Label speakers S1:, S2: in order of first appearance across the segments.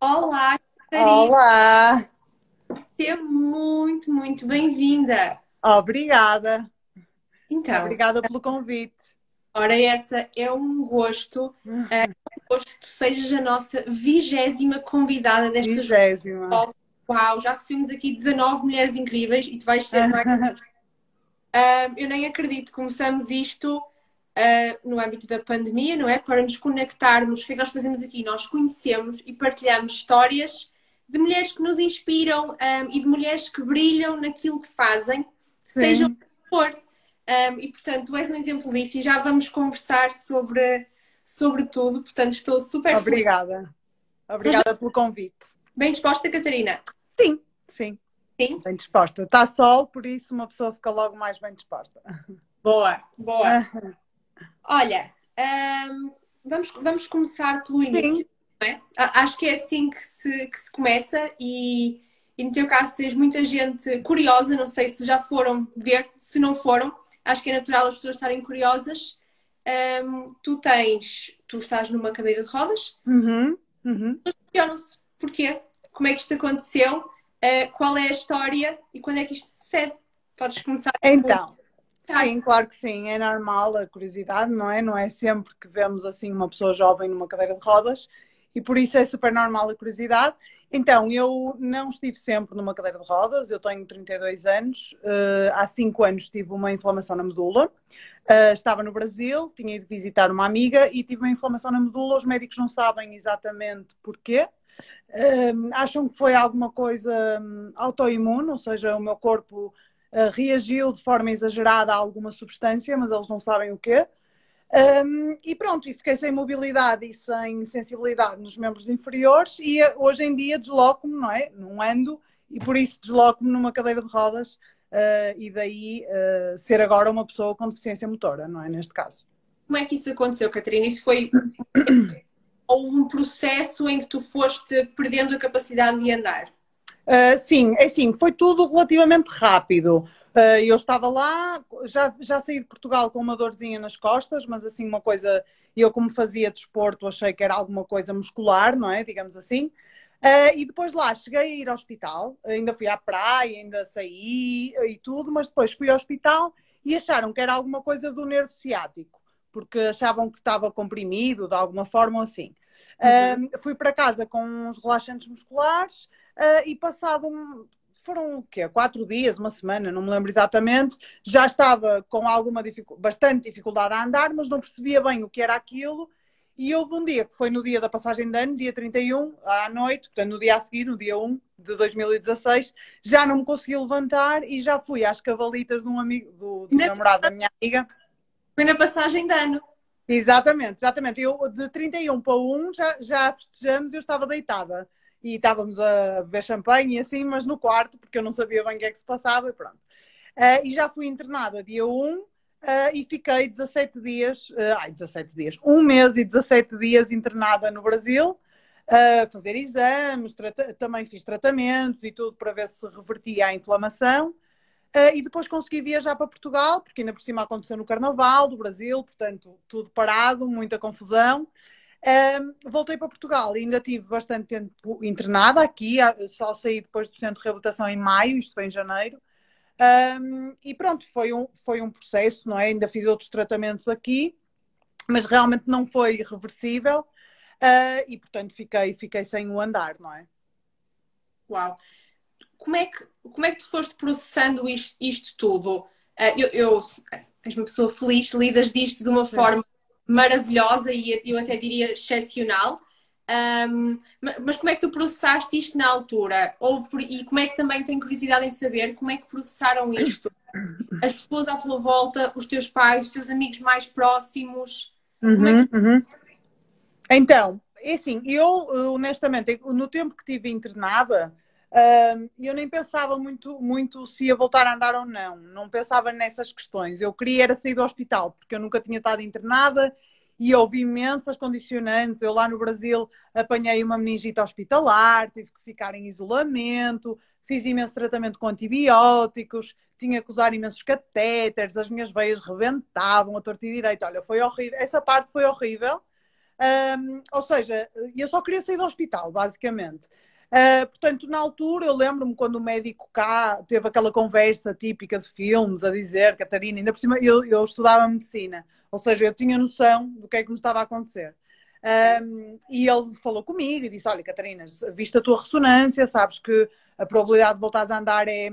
S1: Olá, Catarina.
S2: Olá!
S1: Seja muito, muito bem-vinda.
S2: Obrigada.
S1: Então,
S2: Obrigada pelo convite.
S1: ora essa é um gosto, é um gosto que tu sejas a nossa vigésima convidada desta
S2: Vigésima.
S1: Uau, já recebemos aqui 19 mulheres incríveis e tu vais ser mais. Ah, eu nem acredito, começamos isto ah, no âmbito da pandemia, não é? Para nos conectarmos. O que é que nós fazemos aqui? Nós conhecemos e partilhamos histórias de mulheres que nos inspiram ah, e de mulheres que brilham naquilo que fazem, seja o que for. Ah, e portanto, tu és um exemplo disso e já vamos conversar sobre, sobre tudo. Portanto, estou super feliz.
S2: Obrigada. Obrigada pelo convite.
S1: Bem disposta, Catarina?
S2: Sim, sim,
S1: Sim?
S2: bem disposta. Está sol, por isso uma pessoa fica logo mais bem disposta.
S1: Boa, boa. Olha, ahm, vamos, vamos começar pelo início, não é? Acho que é assim que se, que se começa e, e no teu caso tens muita gente curiosa, não sei se já foram ver, se não foram, acho que é natural as pessoas estarem curiosas. Ahm, tu tens, tu estás numa cadeira de rodas,
S2: Uhum, uhum.
S1: questionam-se porquê, como é que isto aconteceu, ah, qual é a história e quando é que isto sucede. Podes começar.
S2: Então. Sim, claro que sim, é normal a curiosidade, não é? Não é sempre que vemos assim uma pessoa jovem numa cadeira de rodas e por isso é super normal a curiosidade. Então, eu não estive sempre numa cadeira de rodas, eu tenho 32 anos, eh, há 5 anos tive uma inflamação na medula, Eh, estava no Brasil, tinha ido visitar uma amiga e tive uma inflamação na medula, os médicos não sabem exatamente porquê. Eh, acham que foi alguma coisa hum, autoimune, ou seja, o meu corpo Uh, reagiu de forma exagerada a alguma substância, mas eles não sabem o quê. Um, e pronto, e fiquei sem mobilidade e sem sensibilidade nos membros inferiores e uh, hoje em dia desloco-me, não é? Não ando e por isso desloco-me numa cadeira de rodas uh, e daí uh, ser agora uma pessoa com deficiência motora, não é? Neste caso.
S1: Como é que isso aconteceu, Catarina? Isso foi. Houve um processo em que tu foste perdendo a capacidade de andar.
S2: Uh, sim, é assim, foi tudo relativamente rápido. Uh, eu estava lá, já, já saí de Portugal com uma dorzinha nas costas, mas assim, uma coisa, eu como fazia desporto, achei que era alguma coisa muscular, não é? Digamos assim. Uh, e depois lá cheguei a ir ao hospital, ainda fui à praia, ainda saí e tudo, mas depois fui ao hospital e acharam que era alguma coisa do nervo ciático, porque achavam que estava comprimido de alguma forma ou assim.
S1: Uhum.
S2: fui para casa com uns relaxantes musculares uh, e passado um, foram o quê? Quatro dias, uma semana, não me lembro exatamente, já estava com alguma dificu bastante dificuldade a andar, mas não percebia bem o que era aquilo. E houve um dia, que foi no dia da passagem de ano, dia 31, à noite, portanto no dia a seguir, no dia 1 de 2016, já não me consegui levantar e já fui às cavalitas de um amigo, do, do namorado da minha amiga.
S1: Foi na passagem de ano.
S2: Exatamente, exatamente. Eu de 31 para 1 já, já festejamos e eu estava deitada. E estávamos a beber champanhe e assim, mas no quarto, porque eu não sabia bem o que é que se passava e pronto. Uh, e já fui internada dia 1 uh, e fiquei 17 dias, uh, ai, 17 dias, um mês e 17 dias internada no Brasil, a fazer exames, também fiz tratamentos e tudo para ver se revertia a inflamação. E depois consegui viajar para Portugal, porque ainda por cima aconteceu no Carnaval do Brasil, portanto, tudo parado, muita confusão. Um, voltei para Portugal e ainda tive bastante tempo internada aqui, só saí depois do centro de reabilitação em maio, isto foi em janeiro. Um, e pronto, foi um, foi um processo, não é? Ainda fiz outros tratamentos aqui, mas realmente não foi reversível uh, e, portanto, fiquei, fiquei sem o andar, não é?
S1: Uau! como é que, como é que tu foste processando isto, isto tudo? Uh, eu, eu és uma pessoa feliz, lidas disto de uma Sim. forma maravilhosa e eu até diria excepcional. Um, mas como é que tu processaste isto na altura? Houve, e como é que também tenho curiosidade em saber como é que processaram isto? As pessoas à tua volta, os teus pais, os teus amigos mais próximos?
S2: Uhum, é que... uhum. Então, é assim, eu honestamente, no tempo que estive internada, eu nem pensava muito, muito se ia voltar a andar ou não, não pensava nessas questões. Eu queria era sair do hospital, porque eu nunca tinha estado internada e houve imensas condicionantes. Eu lá no Brasil apanhei uma meningite hospitalar, tive que ficar em isolamento, fiz imenso tratamento com antibióticos, tinha que usar imensos catéteres, as minhas veias rebentavam a torta e. Olha, foi horrível. Essa parte foi horrível. Um, ou seja, eu só queria sair do hospital, basicamente. Uh, portanto, na altura, eu lembro-me quando o médico cá teve aquela conversa típica de filmes a dizer, Catarina, ainda por cima eu, eu estudava medicina, ou seja, eu tinha noção do que é que me estava a acontecer. Um, e ele falou comigo e disse: Olha, Catarina, viste a tua ressonância, sabes que a probabilidade de voltares a andar é,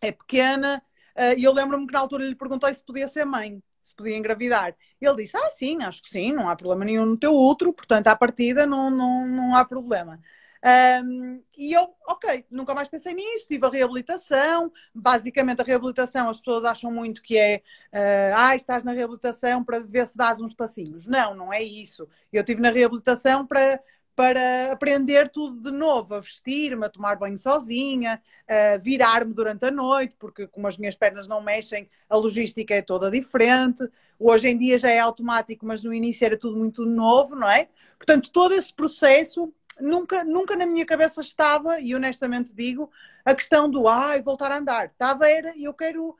S2: é pequena. Uh, e eu lembro-me que na altura lhe perguntei se podia ser mãe, se podia engravidar. Ele disse: Ah, sim, acho que sim, não há problema nenhum no teu útero, portanto, à partida não, não, não há problema. Um, e eu, ok, nunca mais pensei nisso, tive a reabilitação. Basicamente, a reabilitação, as pessoas acham muito que é uh, ah, estás na reabilitação para ver se dás uns passinhos. Não, não é isso. Eu estive na reabilitação para, para aprender tudo de novo, a vestir-me, a tomar banho sozinha, a virar-me durante a noite, porque como as minhas pernas não mexem, a logística é toda diferente. Hoje em dia já é automático, mas no início era tudo muito novo, não é? Portanto, todo esse processo nunca, nunca na minha cabeça estava, e honestamente digo, a questão do ai, voltar a andar. Estava, era, eu quero,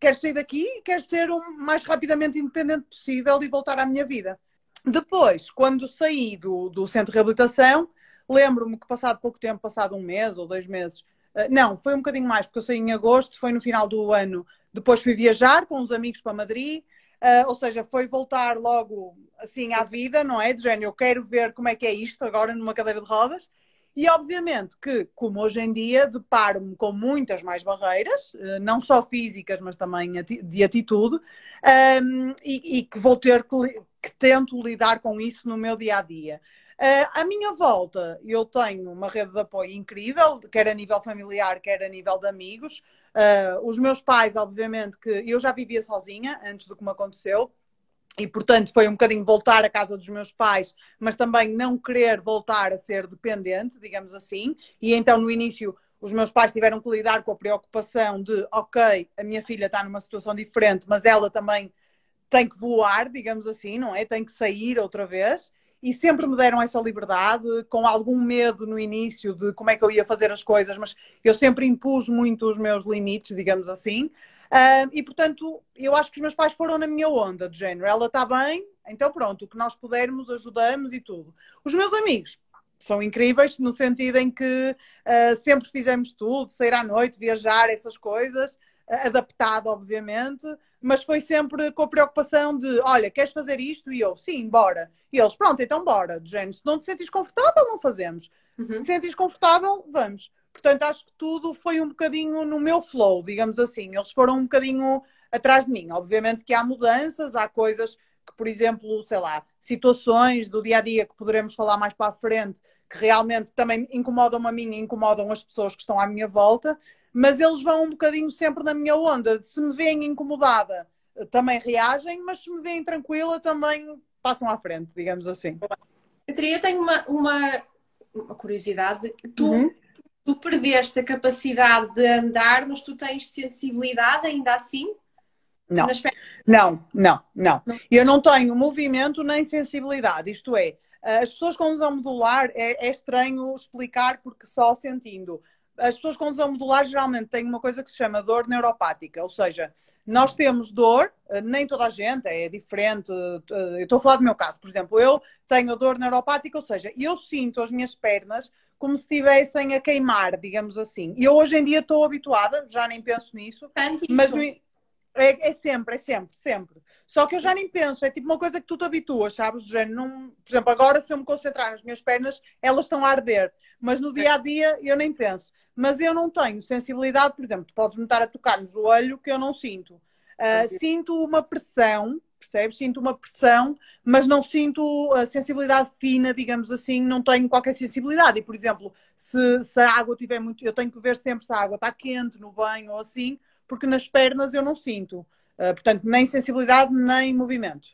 S2: quero sair daqui, quero ser o mais rapidamente independente possível e voltar à minha vida. Depois, quando saí do, do centro de reabilitação, lembro-me que passado pouco tempo, passado um mês ou dois meses, eh, não, foi um bocadinho mais, porque eu saí em agosto, foi no final do ano. Depois fui viajar com uns amigos para Madrid, uh, ou seja, foi voltar logo assim à vida, não é? De género, eu quero ver como é que é isto agora numa cadeira de rodas. E obviamente que, como hoje em dia, deparo-me com muitas mais barreiras, eh, não só físicas, mas também de atitude, um, e, e, que vou ter que, que, tento lidar com isso no meu dia a dia. Uh, à minha volta, eu tenho uma rede de apoio incrível, quer a nível familiar, quer a nível de amigos. Uh, os meus pais, obviamente, que eu já vivia sozinha antes do que me aconteceu, e, portanto, foi um bocadinho voltar à casa dos meus pais, mas também não querer voltar a ser dependente, digamos assim. E então, no início, os meus pais tiveram que lidar com a preocupação de, ok, a minha filha está numa situação diferente, mas ela também tem que voar, digamos assim, não é? Tem que sair outra vez. E sempre me deram essa liberdade, com algum medo no início de como é que eu ia fazer as coisas, mas eu sempre impus muito os meus limites, digamos assim. Uh, e portanto, eu acho que os meus pais foram na minha onda, de género. Ela está bem, então pronto, o que nós pudermos, ajudamos e tudo. Os meus amigos são incríveis, no sentido em que uh, sempre fizemos tudo, sair à noite, viajar, essas coisas, adaptado, obviamente, mas foi sempre com a preocupação de: olha, queres fazer isto? E eu, sim, bora. E eles, pronto, então bora, de género. Se não te sentes confortável, não fazemos. Uhum. Se te sentes confortável, vamos. Portanto, acho que tudo foi um bocadinho no meu flow, digamos assim. Eles foram um bocadinho atrás de mim. Obviamente que há mudanças, há coisas que, por exemplo, sei lá, situações do dia a dia que poderemos falar mais para a frente, que realmente também incomodam a mim e incomodam as pessoas que estão à minha volta, mas eles vão um bocadinho sempre na minha onda. Se me veem incomodada, também reagem, mas se me veem tranquila, também passam à frente, digamos assim.
S1: Catarina, eu tenho uma, uma, uma curiosidade. Tu, uhum tu perdeste a capacidade de andar, mas tu tens sensibilidade ainda assim?
S2: Não, não, não, não. Eu não tenho movimento nem sensibilidade. Isto é, as pessoas com lesão modular é, é estranho explicar porque só sentindo. As pessoas com lesão modular geralmente têm uma coisa que se chama dor neuropática, ou seja, nós temos dor, nem toda a gente, é diferente. Eu estou a falar do meu caso, por exemplo, eu tenho dor neuropática, ou seja, eu sinto as minhas pernas como se estivessem a queimar, digamos assim. E eu hoje em dia estou habituada, já nem penso nisso. Mas no, é, é, sempre, é sempre, sempre. Só que eu já nem penso, é tipo uma coisa que tu te habituas, sabes? género, não, por exemplo, agora se eu me concentrar nas minhas pernas, elas estão a arder. Mas no dia a dia eu nem penso. Mas eu não tenho sensibilidade, por exemplo, tu podes me estar a tocar no joelho que eu não sinto. Uh, sinto uma pressão percebes? Sinto uma pressão, mas não sinto a sensibilidade fina, digamos assim, não tenho qualquer sensibilidade. E, por exemplo, se, se a água tiver muito. Eu tenho que ver sempre se a água está quente no banho ou assim, porque nas pernas eu não sinto. Uh, portanto, nem sensibilidade, nem movimento.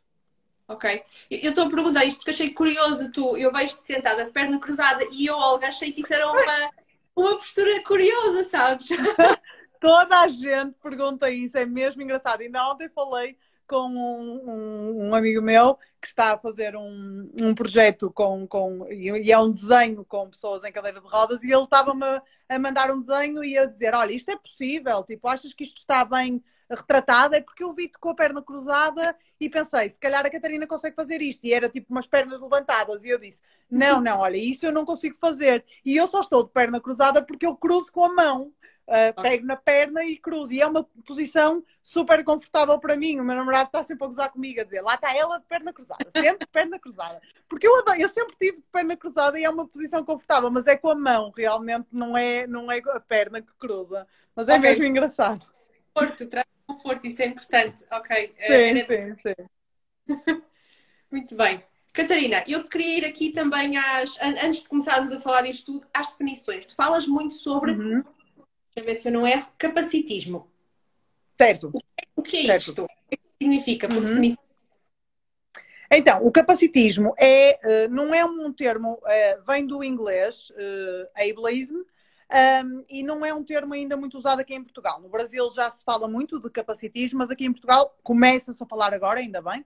S1: Ok. Eu estou a perguntar isto porque achei curioso. Tu, eu vejo-te sentada de perna cruzada e eu, Olga, achei que isso era uma, uma postura curiosa, sabes?
S2: Toda a gente pergunta isso, é mesmo engraçado. Ainda ontem falei com um, um, amigo meu que está a fazer um, um projeto com, com, e é um desenho com pessoas em cadeira de rodas e ele estava-me a mandar um desenho e a dizer, olha, isto é possível, tipo, achas que isto está bem retratado? É porque eu vi-te com a perna cruzada e pensei, se calhar a Catarina consegue fazer isto. E era tipo umas pernas levantadas. E eu disse, não, não, olha, isso eu não consigo fazer. E eu só estou de perna cruzada porque eu cruzo com a mão. Uh, pego na perna e cruzo. E é uma posição super confortável para mim. O meu namorado está sempre a gozar comigo, a dizer lá está ela de perna cruzada, sempre de perna cruzada. Porque eu, adoro, eu sempre tive de perna cruzada e é uma posição confortável, mas é com a mão, realmente não é, não é a perna que cruza. Mas é okay. mesmo engraçado.
S1: Conforto, traz conforto, isso é importante. Ok.
S2: Eh, sim, sim, sim.
S1: Muito bem. Catarina, eu te queria ir aqui também às. Antes de começarmos a falar disto tudo, às definições. Tu falas muito sobre. Uhum deixa eu ver se eu não erro, capacitismo.
S2: Certo.
S1: O que é, certo. isto? O que significa, por uhum. definição?
S2: Então, o capacitismo é, eh, não é um termo, eh, vem do inglês, uh, ableism, um, e não é um termo ainda muito usado aqui em Portugal. No Brasil já se fala muito de capacitismo, mas aqui em Portugal começa-se a falar agora, ainda bem,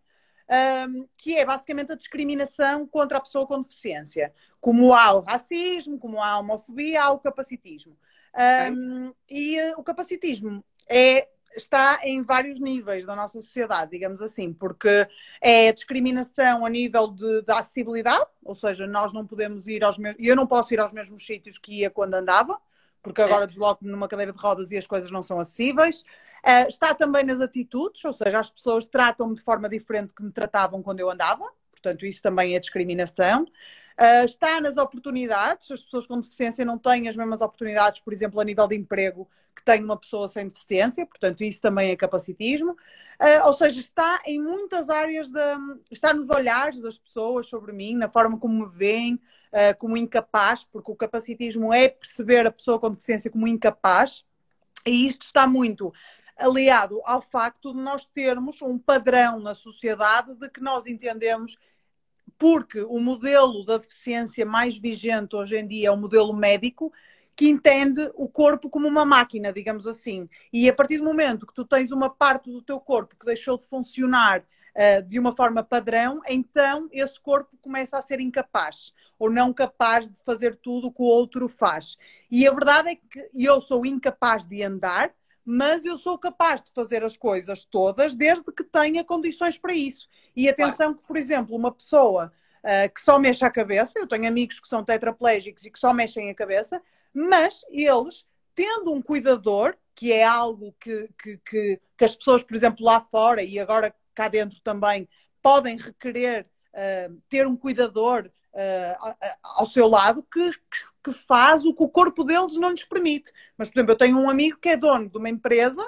S2: um, que é basicamente a discriminação contra a pessoa com deficiência. Como há o racismo, como há a homofobia, há o capacitismo. Um, e uh, o capacitismo é, está em vários níveis da nossa sociedade, digamos assim, porque é discriminação a nível de, de acessibilidade, ou seja, nós não podemos ir aos mesmos. Eu não posso ir aos mesmos sítios que ia quando andava, porque agora desloco-me numa cadeira de rodas e as coisas não são acessíveis. Uh, está também nas atitudes, ou seja, as pessoas tratam-me de forma diferente que me tratavam quando eu andava, portanto, isso também é discriminação. Uh, está nas oportunidades, as pessoas com deficiência não têm as mesmas oportunidades, por exemplo, a nível de emprego que tem uma pessoa sem deficiência, portanto, isso também é capacitismo. Uh, ou seja, está em muitas áreas, de, está nos olhares das pessoas sobre mim, na forma como me veem, uh, como incapaz, porque o capacitismo é perceber a pessoa com deficiência como incapaz, e isto está muito aliado ao facto de nós termos um padrão na sociedade de que nós entendemos porque o modelo da deficiência mais vigente hoje em dia é o modelo médico, que entende o corpo como uma máquina, digamos assim. E a partir do momento que tu tens uma parte do teu corpo que deixou de funcionar uh, de uma forma padrão, então esse corpo começa a ser incapaz ou não capaz de fazer tudo o que o outro faz. E a verdade é que eu sou incapaz de andar, mas eu sou capaz de fazer as coisas todas desde que tenha condições para isso. E atenção que, por exemplo, uma pessoa uh, que só mexe a cabeça, eu tenho amigos que são tetraplégicos e que só mexem a cabeça, mas eles, tendo um cuidador, que é algo que, que, que, que as pessoas, por exemplo, lá fora e agora cá dentro também, podem requerer uh, ter um cuidador ao seu lado que, que faz o que o corpo deles não lhes permite. Mas, por exemplo, eu tenho um amigo que é dono de uma empresa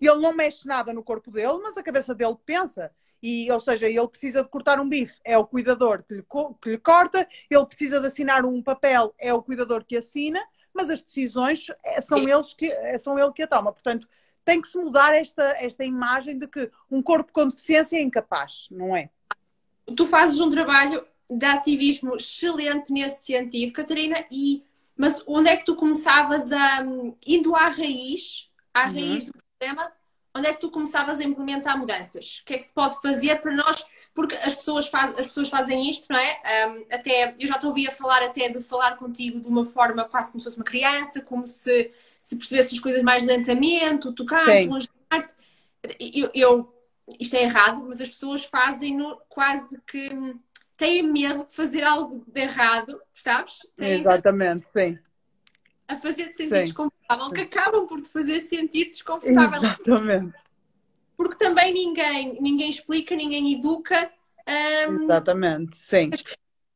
S2: e ele não mexe nada no corpo dele, mas a cabeça dele pensa. E, ou seja, ele precisa de cortar um bife, é o cuidador que lhe, que lhe corta, ele precisa de assinar um papel, é o cuidador que assina, mas as decisões é, são, eles que, é, são ele que a toma. Portanto, tem que se mudar esta, esta imagem de que um corpo com deficiência é incapaz, não é?
S1: Tu fazes um trabalho de ativismo excelente nesse sentido, Catarina, e mas onde é que tu começavas a indo à raiz, à uhum. raiz do problema, onde é que tu começavas a implementar mudanças? O que é que se pode fazer para nós? Porque as pessoas, faz, as pessoas fazem isto, não é? Um, até, eu já te ouvi a falar até de falar contigo de uma forma quase como se fosse uma criança, como se, se percebesse as coisas mais lentamente, tocar, ajudar-te. Eu, eu, isto é errado, mas as pessoas fazem-no quase que têm medo de fazer algo de errado, sabes?
S2: Têm Exatamente, sim.
S1: A fazer-te sentir sim. desconfortável, que acabam por te fazer sentir desconfortável.
S2: Exatamente.
S1: Porque também ninguém, ninguém explica, ninguém educa.
S2: Um, Exatamente, sim.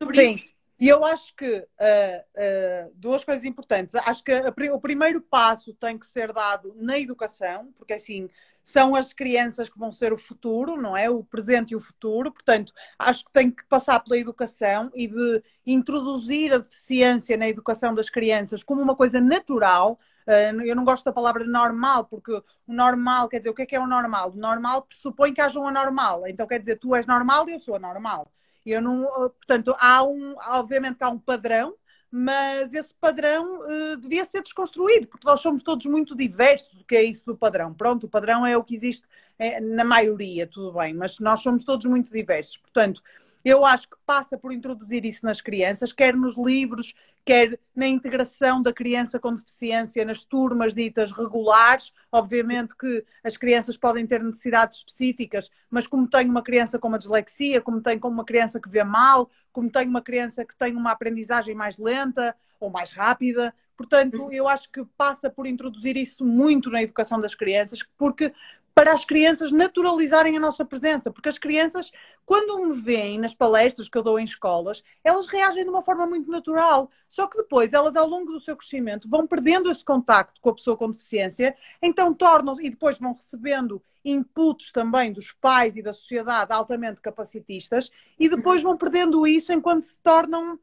S2: Sobre sim. Isso. E eu acho que uh, uh, duas coisas importantes. Acho que a, o primeiro passo tem que ser dado na educação, porque assim são as crianças que vão ser o futuro, não é? O presente e o futuro. Portanto, acho que tem que passar pela educação e de introduzir a deficiência na educação das crianças como uma coisa natural. Ah, eu não gosto da palavra normal, porque o normal, quer dizer, o que é que é o normal? O normal pressupõe que haja um anormal. Então, quer dizer, tu és normal e eu sou anormal. Eu não, ah, portanto, há um, obviamente que há um padrão mas esse padrão uh, devia ser desconstruído, porque nós somos todos muito diversos, o que é isso do padrão? Pronto, o padrão é o que existe é, na maioria, tudo bem, mas nós somos todos muito diversos, portanto, eu acho que passa por introduzir isso nas crianças, quer nos livros, quer na integração da criança com deficiência nas turmas ditas regulares. Obviamente que as crianças podem ter necessidades específicas, mas como tem uma criança com uma dislexia, como tem uma criança que vê mal, como tem uma criança que tem uma aprendizagem mais lenta ou mais rápida, Portanto, eu acho que passa por introduzir isso muito na educação das crianças, porque para as crianças naturalizarem a nossa presença, porque as crianças, quando me veem nas palestras que eu dou em escolas, elas reagem de uma forma muito natural. Só que depois, elas, ao longo do seu crescimento, vão perdendo esse contacto com a pessoa com deficiência, então tornam-se, e depois vão recebendo inputs também dos pais e da sociedade altamente capacitistas, e depois vão perdendo isso enquanto se tornam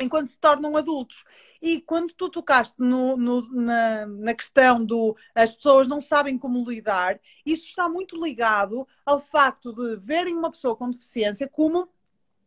S2: enquanto se tornam adultos. E quando tu tocaste no, no, na, na, questão do as pessoas não sabem como lidar, isso está muito ligado ao facto de verem uma pessoa com deficiência como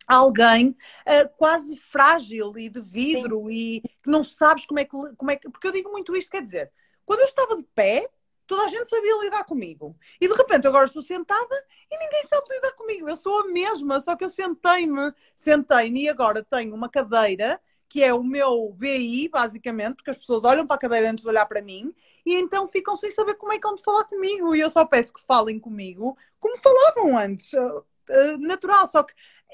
S2: alguém uh, quase frágil e de vidro Sim. e que não sabes como é, que, como é que. Porque eu digo muito isto, quer dizer, quando eu estava de pé, toda a gente sabia lidar comigo. E de repente agora estou sentada e ninguém sabe lidar comigo. Eu sou a mesma, só que eu sentei-me, sentei-me e agora tenho uma cadeira que é o meu BI, basicamente, porque as pessoas olham para a cadeira antes de olhar para mim e então ficam sem saber como é que vão falar comigo. E eu só peço que falem comigo como falavam antes. Uh, natural, só que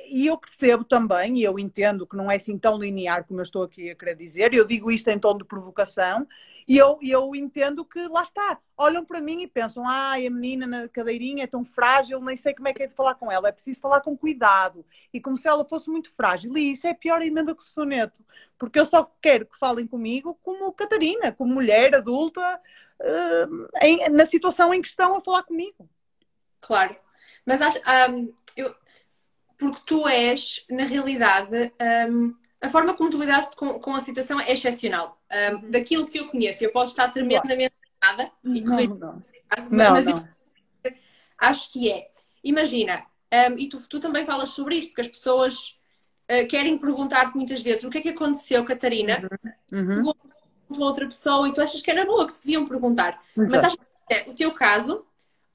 S2: e eu percebo também, e eu entendo que não é assim tão linear como eu estou aqui a querer dizer, eu digo isto em tom de provocação, e eu, eu entendo que lá está, olham para mim e pensam, ai, a menina na cadeirinha é tão frágil, nem sei como é que é de falar com ela, é preciso falar com cuidado, e como se ela fosse muito frágil, e isso é pior emenda que o soneto, porque eu só quero que falem comigo como Catarina, como mulher adulta, uh, em, na situação em que estão a falar comigo.
S1: Claro, mas acho, um, eu porque tu és, na realidade, um, a forma como tu lidaste com, com a situação é excepcional. Um, uhum. daquilo que eu conheço, eu posso estar tremendamente errada e. Não, não.
S2: Mas, não, mas não.
S1: acho que é. Imagina, um, e tu, tu também falas sobre isto, que as pessoas uh, querem perguntar-te muitas vezes o que é que aconteceu, Catarina? Uhum. Uhum. outra pessoa e tu achas que era boa, que te deviam perguntar. Exato. Mas acho que é o teu caso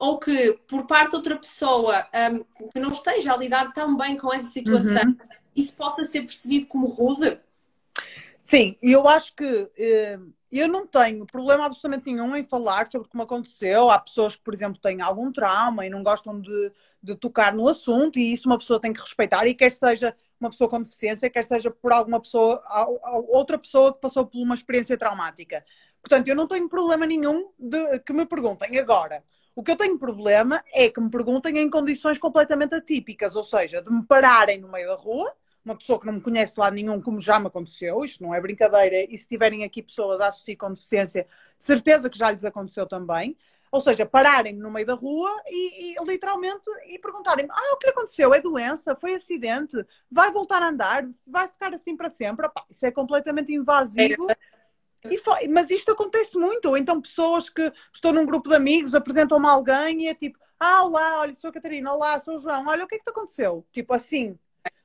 S1: ou que por parte de outra pessoa um, que não esteja a lidar tão bem com essa situação, uhum. isso possa ser percebido como rude?
S2: Sim, eu acho que eh, eu não tenho problema absolutamente nenhum em falar sobre como aconteceu. Há pessoas que, por exemplo, têm algum trauma e não gostam de, de tocar no assunto, e isso uma pessoa tem que respeitar, e quer seja uma pessoa com deficiência, quer seja por alguma pessoa, outra pessoa que passou por uma experiência traumática. Portanto, eu não tenho problema nenhum de que me perguntem agora o que eu tenho problema é que me perguntem em condições completamente atípicas, ou seja, de me pararem no meio da rua, uma pessoa que não me conhece lá nenhum, como já me aconteceu, isto não é brincadeira, e se tiverem aqui pessoas a assistir com deficiência, certeza que já lhes aconteceu também. Ou seja, pararem-me no meio da rua e, e literalmente e perguntarem-me: Ah, o que lhe aconteceu? É doença? Foi acidente? Vai voltar a andar? Vai ficar assim para sempre? Epá, isso é completamente invasivo. É foi, mas isto acontece muito. Ou então pessoas que estão num grupo de amigos, apresentam-me alguém e é tipo, ah, olá, olha, sou a Catarina, olá, sou o João, olha, o que é que te aconteceu? Tipo assim,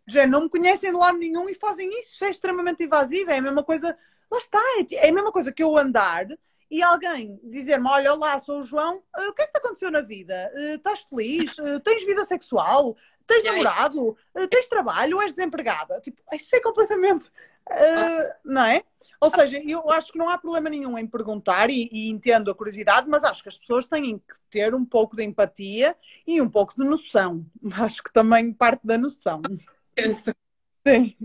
S2: já não me conhecem de lado nenhum e fazem isso, isso é extremamente invasivo, é a mesma coisa, lá está, é, é a mesma coisa que eu andar e alguém dizer-me, olha, olá, sou o João, uh, o que é que te aconteceu na vida? Uh, estás feliz? Uh, tens vida sexual? Tens namorado? tens trabalho? És desempregada? Tipo, isso é completamente, não é? Ou seja, eu acho que não há problema nenhum em perguntar e, e, entendo a curiosidade, mas acho que as pessoas têm que ter um pouco de empatia e um pouco de noção. Acho que também parte da noção.
S1: Penso.
S2: Sim.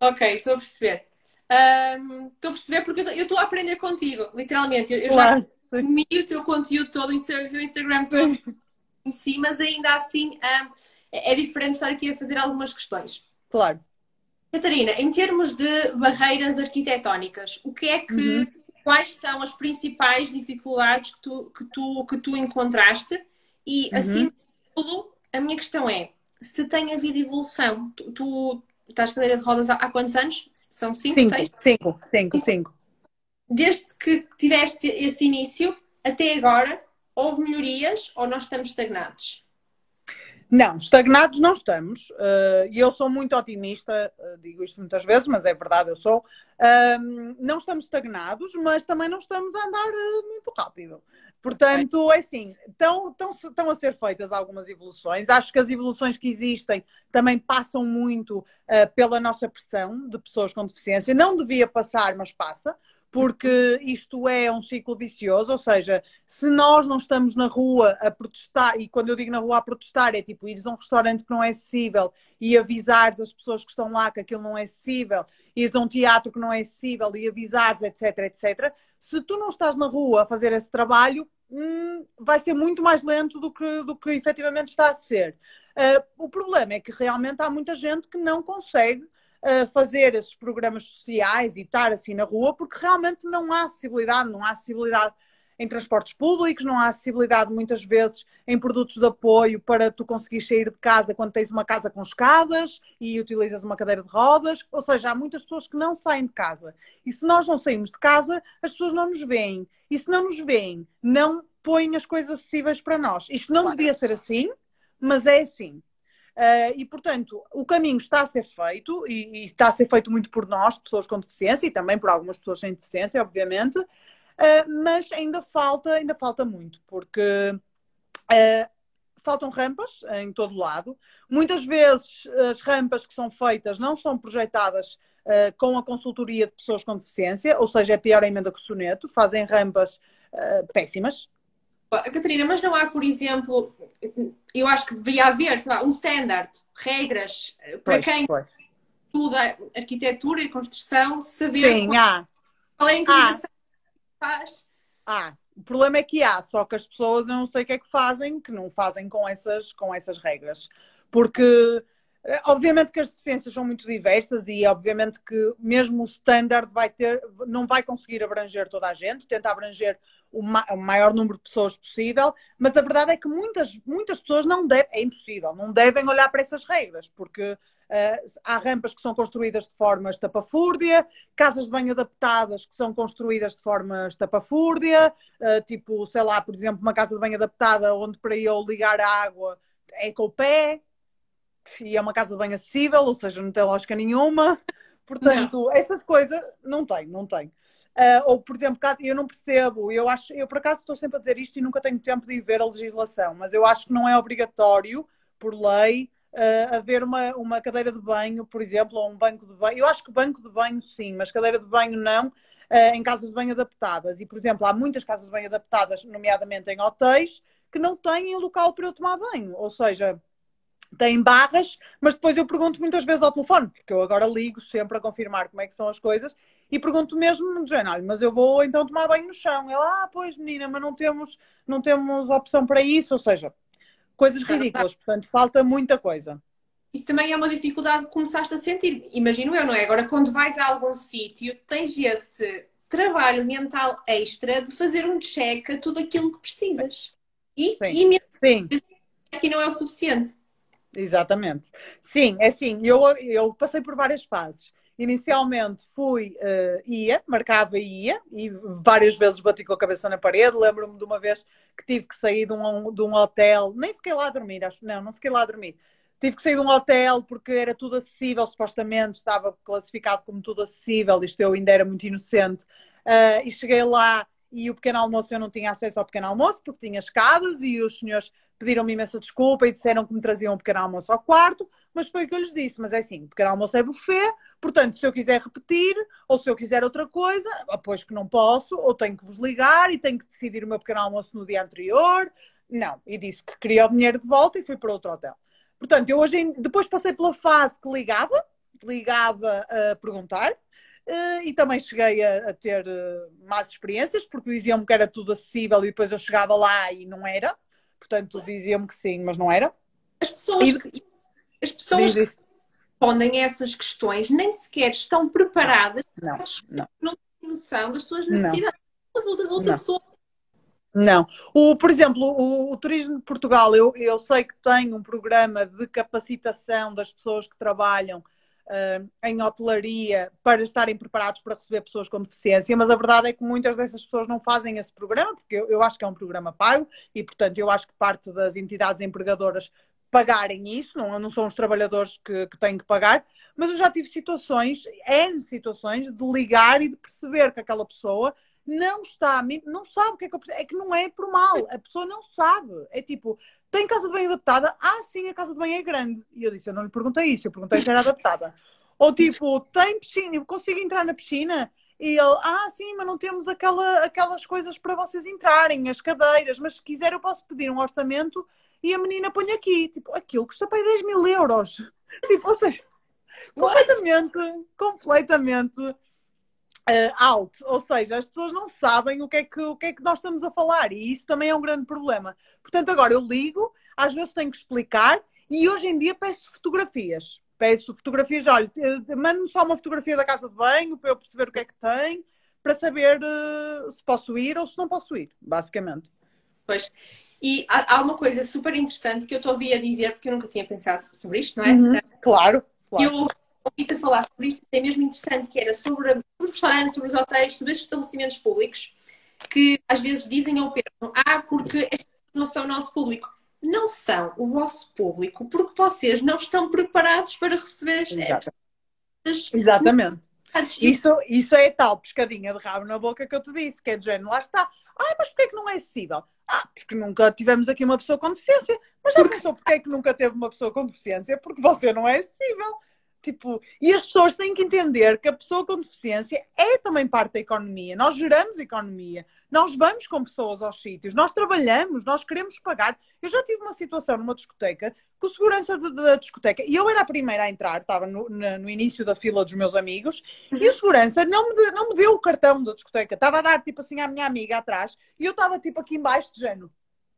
S1: Ok, estou a perceber. Um, estou a perceber porque eu estou a aprender contigo, literalmente. Eu, eu claro. já comi o teu conteúdo todo, o Instagram todo sim. em si, mas ainda assim um, é, é diferente estar aqui a fazer algumas questões.
S2: Claro.
S1: Catarina, em termos de barreiras arquitetónicas, o que é que, uhum. quais são as principais dificuldades que tu, que tu, que tu encontraste? E, uhum. de tudo, a minha questão é, se tem havido evolução, tu, tu estás cadeira de rodas há, há quantos anos? São cinco,
S2: cinco
S1: seis?
S2: Cinco, cinco, cinco.
S1: Desde que tiveste esse início até agora, houve melhorias ou nós estamos estagnados?
S2: Não, estagnados não estamos. Uh, e eu sou muito otimista, uh, digo isto muitas vezes, mas é verdade, eu sou. Uh, não estamos estagnados, mas também não estamos a andar muito rápido. Portanto, é assim, estão, estão, estão a ser feitas algumas evoluções. Acho que as evoluções que existem também passam muito pela nossa pressão de pessoas com deficiência. Não devia passar, mas passa porque isto é um ciclo vicioso, ou seja, se nós não estamos na rua a protestar, e quando eu digo na rua a protestar, é tipo ires a um restaurante que não é acessível e avisares as pessoas que estão lá que aquilo não é acessível, ires a um teatro que não é acessível e avisares, etc, etc. Se tu não estás na rua a fazer esse trabalho, hum, vai ser muito mais lento do que, do que efetivamente está a ser. Uh, o problema é que realmente há muita gente que não consegue fazer esses programas sociais e estar assim na rua, porque realmente não há acessibilidade, não há acessibilidade em transportes públicos, não há acessibilidade muitas vezes em produtos de apoio para tu conseguir sair de casa quando tens uma casa com escadas e utilizas uma cadeira de rodas, ou seja, há muitas pessoas que não saem de casa. E se nós não saímos de casa, as pessoas não nos veem. E se não nos veem, não põem as coisas acessíveis para nós. Isto não devia ser assim, mas é assim. Uh, e, portanto, o caminho está a ser feito e, e, está a ser feito muito por nós, pessoas com deficiência, e também por algumas pessoas sem deficiência, obviamente, uh, mas ainda falta, ainda falta muito, porque uh, faltam rampas em todo lado. Muitas vezes as rampas que são feitas não são projetadas com a consultoria de pessoas com deficiência, ou seja, é pior a emenda que o soneto, fazem rampas péssimas,
S1: Catarina, mas não há, por exemplo, eu acho que deveria haver lá, um standard, regras eh, para pois, quem pois. estuda arquitetura e construção, saber
S2: Sim, qual, há.
S1: qual é a inclinação que faz.
S2: Ah, o problema é que há, só que as pessoas eu não sei o que é que fazem, que não fazem com essas, com essas regras. Porque Obviamente que as deficiências são muito diversas e obviamente que mesmo o standard vai ter, não vai conseguir abranger toda a gente, tenta abranger o, ma o maior número de pessoas possível, mas a verdade é que muitas, muitas pessoas não devem, é impossível, não devem olhar para essas regras, porque uh, há rampas que são construídas de forma estapafúrdia, casas de banho adaptadas que são construídas de forma estapafúrdia, uh, tipo, sei lá, por exemplo, uma casa de banho adaptada onde para eu ligar a água é com o pé, e é uma casa de banho acessível, ou seja, não tem lógica nenhuma. Portanto, não. essas coisas não tem, não tem. Uh, ou, por exemplo, eu não percebo, eu acho, eu por acaso estou sempre a dizer isto e nunca tenho tempo de ir ver a legislação, mas eu acho que não é obrigatório, por lei, uh, haver uma, uma cadeira de banho, por exemplo, ou um banco de banho. Eu acho que banco de banho sim, mas cadeira de banho não, uh, em casas de banho adaptadas. E, por exemplo, há muitas casas de banho adaptadas, nomeadamente em hotéis, que não têm local para eu tomar banho. Ou seja, tem barras, mas depois eu pergunto muitas vezes ao telefone, porque eu agora ligo sempre a confirmar como é que são as coisas e pergunto mesmo no género, mas eu vou então tomar banho no chão. Ela, ah, pois menina, mas não temos, não temos opção para isso, ou seja, coisas ridículas, portanto falta muita coisa.
S1: Isso também é uma dificuldade que começaste a sentir, imagino eu, não é? Agora, quando vais a algum sítio, tens esse trabalho mental extra de fazer um check a tudo aquilo que precisas. E, Sim. e mesmo Sim. aqui não é o suficiente.
S2: Exatamente. Sim, é assim, eu, eu passei por várias fases. Inicialmente fui, uh, ia, marcava e ia, e várias vezes bati com a cabeça na parede. Lembro-me de uma vez que tive que sair de um, de um hotel, nem fiquei lá a dormir, acho não, não fiquei lá a dormir. Tive que sair de um hotel porque era tudo acessível, supostamente estava classificado como tudo acessível, isto eu ainda era muito inocente. Uh, e cheguei lá e o pequeno almoço eu não tinha acesso ao pequeno almoço porque tinha escadas e os senhores pediram-me imensa desculpa e disseram que me traziam um pequeno almoço ao quarto, mas foi o que eu lhes disse. Mas é assim, pequeno almoço é buffet, portanto, se eu quiser repetir ou se eu quiser outra coisa, pois que não posso, ou tenho que vos ligar e tenho que decidir o meu pequeno almoço no dia anterior. Não, e disse que queria o dinheiro de volta e fui para outro hotel. Portanto, eu hoje depois passei pela fase que ligava, ligava a perguntar, Uh, e também cheguei a, a ter uh, más experiências, porque diziam-me que era tudo acessível e depois eu chegava lá e não era. Portanto, diziam-me que sim, mas não era.
S1: As pessoas, e... que, as pessoas que respondem a essas questões nem sequer estão preparadas,
S2: não, não,
S1: não têm noção das suas necessidades. Outra, outra
S2: não.
S1: pessoa
S2: não. O, por exemplo, o, o, Turismo de Portugal, eu, eu sei que tem um programa de capacitação das pessoas que trabalham em hotelaria para estarem preparados para receber pessoas com deficiência, mas a verdade é que muitas dessas pessoas não fazem esse programa, porque eu, eu acho que é um programa pago e, portanto, eu acho que parte das entidades empregadoras pagarem isso, não, não são os trabalhadores que, que têm que pagar, mas eu já tive situações, N situações, de ligar e de perceber que aquela pessoa não está, não sabe o que é que eu É que não é por mal, a pessoa não sabe. É tipo, tem casa de banho adaptada? Ah, sim, a casa de banho é grande. E eu disse, eu não lhe perguntei isso, eu perguntei se era adaptada. Ou tipo, tem piscina, eu consigo entrar na piscina? E ele, ah, sim, mas não temos aquela, aquelas coisas para vocês entrarem, as cadeiras, mas se quiser eu posso pedir um orçamento e a menina põe aqui. Tipo, aquilo custa para aí 10 mil euros. Tipo, ou seja, completamente, completamente uh, out. Ou seja, as pessoas não sabem o que, é que, o que é que nós estamos a falar e isso também é um grande problema. Portanto, agora eu ligo, às vezes tenho que explicar e hoje em dia peço fotografias. Peço fotografias, olha, mando-me só uma fotografia da casa de banho para eu perceber o que é que tem, para saber uh, se posso ir ou se não posso ir, basicamente.
S1: Pois. E há, há uma coisa super interessante que eu estou a ouvir a dizer, porque eu nunca tinha pensado sobre isto, não é?
S2: Uhum. Claro, claro.
S1: Eu ouvi-te falar sobre isto, é mesmo interessante, que era sobre, os restaurantes, sobre os hotéis, sobre estes estabelecimentos públicos, que às vezes dizem ao pensam, ah, porque estes não são o nosso público. Não são o vosso público, porque vocês não estão preparados para receber
S2: estas Exatamente. Isso, isso é tal pescadinha de rabo na boca que eu te disse, que é de género, lá está. Ah, mas porquê é que não é acessível? Ah, porque nunca tivemos aqui uma pessoa com deficiência. Mas já pensou porque é que nunca teve uma pessoa com deficiência? Porque você não é acessível. Tipo, e as pessoas têm que entender que a pessoa com deficiência é também parte da economia. Nós geramos economia. Nós vamos com pessoas aos sítios. Nós trabalhamos. Nós queremos pagar. Eu já tive uma situação numa discoteca com o segurança da discoteca. E eu era a primeira a entrar. Estava no, no início da fila dos meus amigos. E o segurança não me, não me deu o cartão da discoteca. Estava a dar, tipo assim, à minha amiga atrás. E eu estava, tipo, aqui embaixo de género.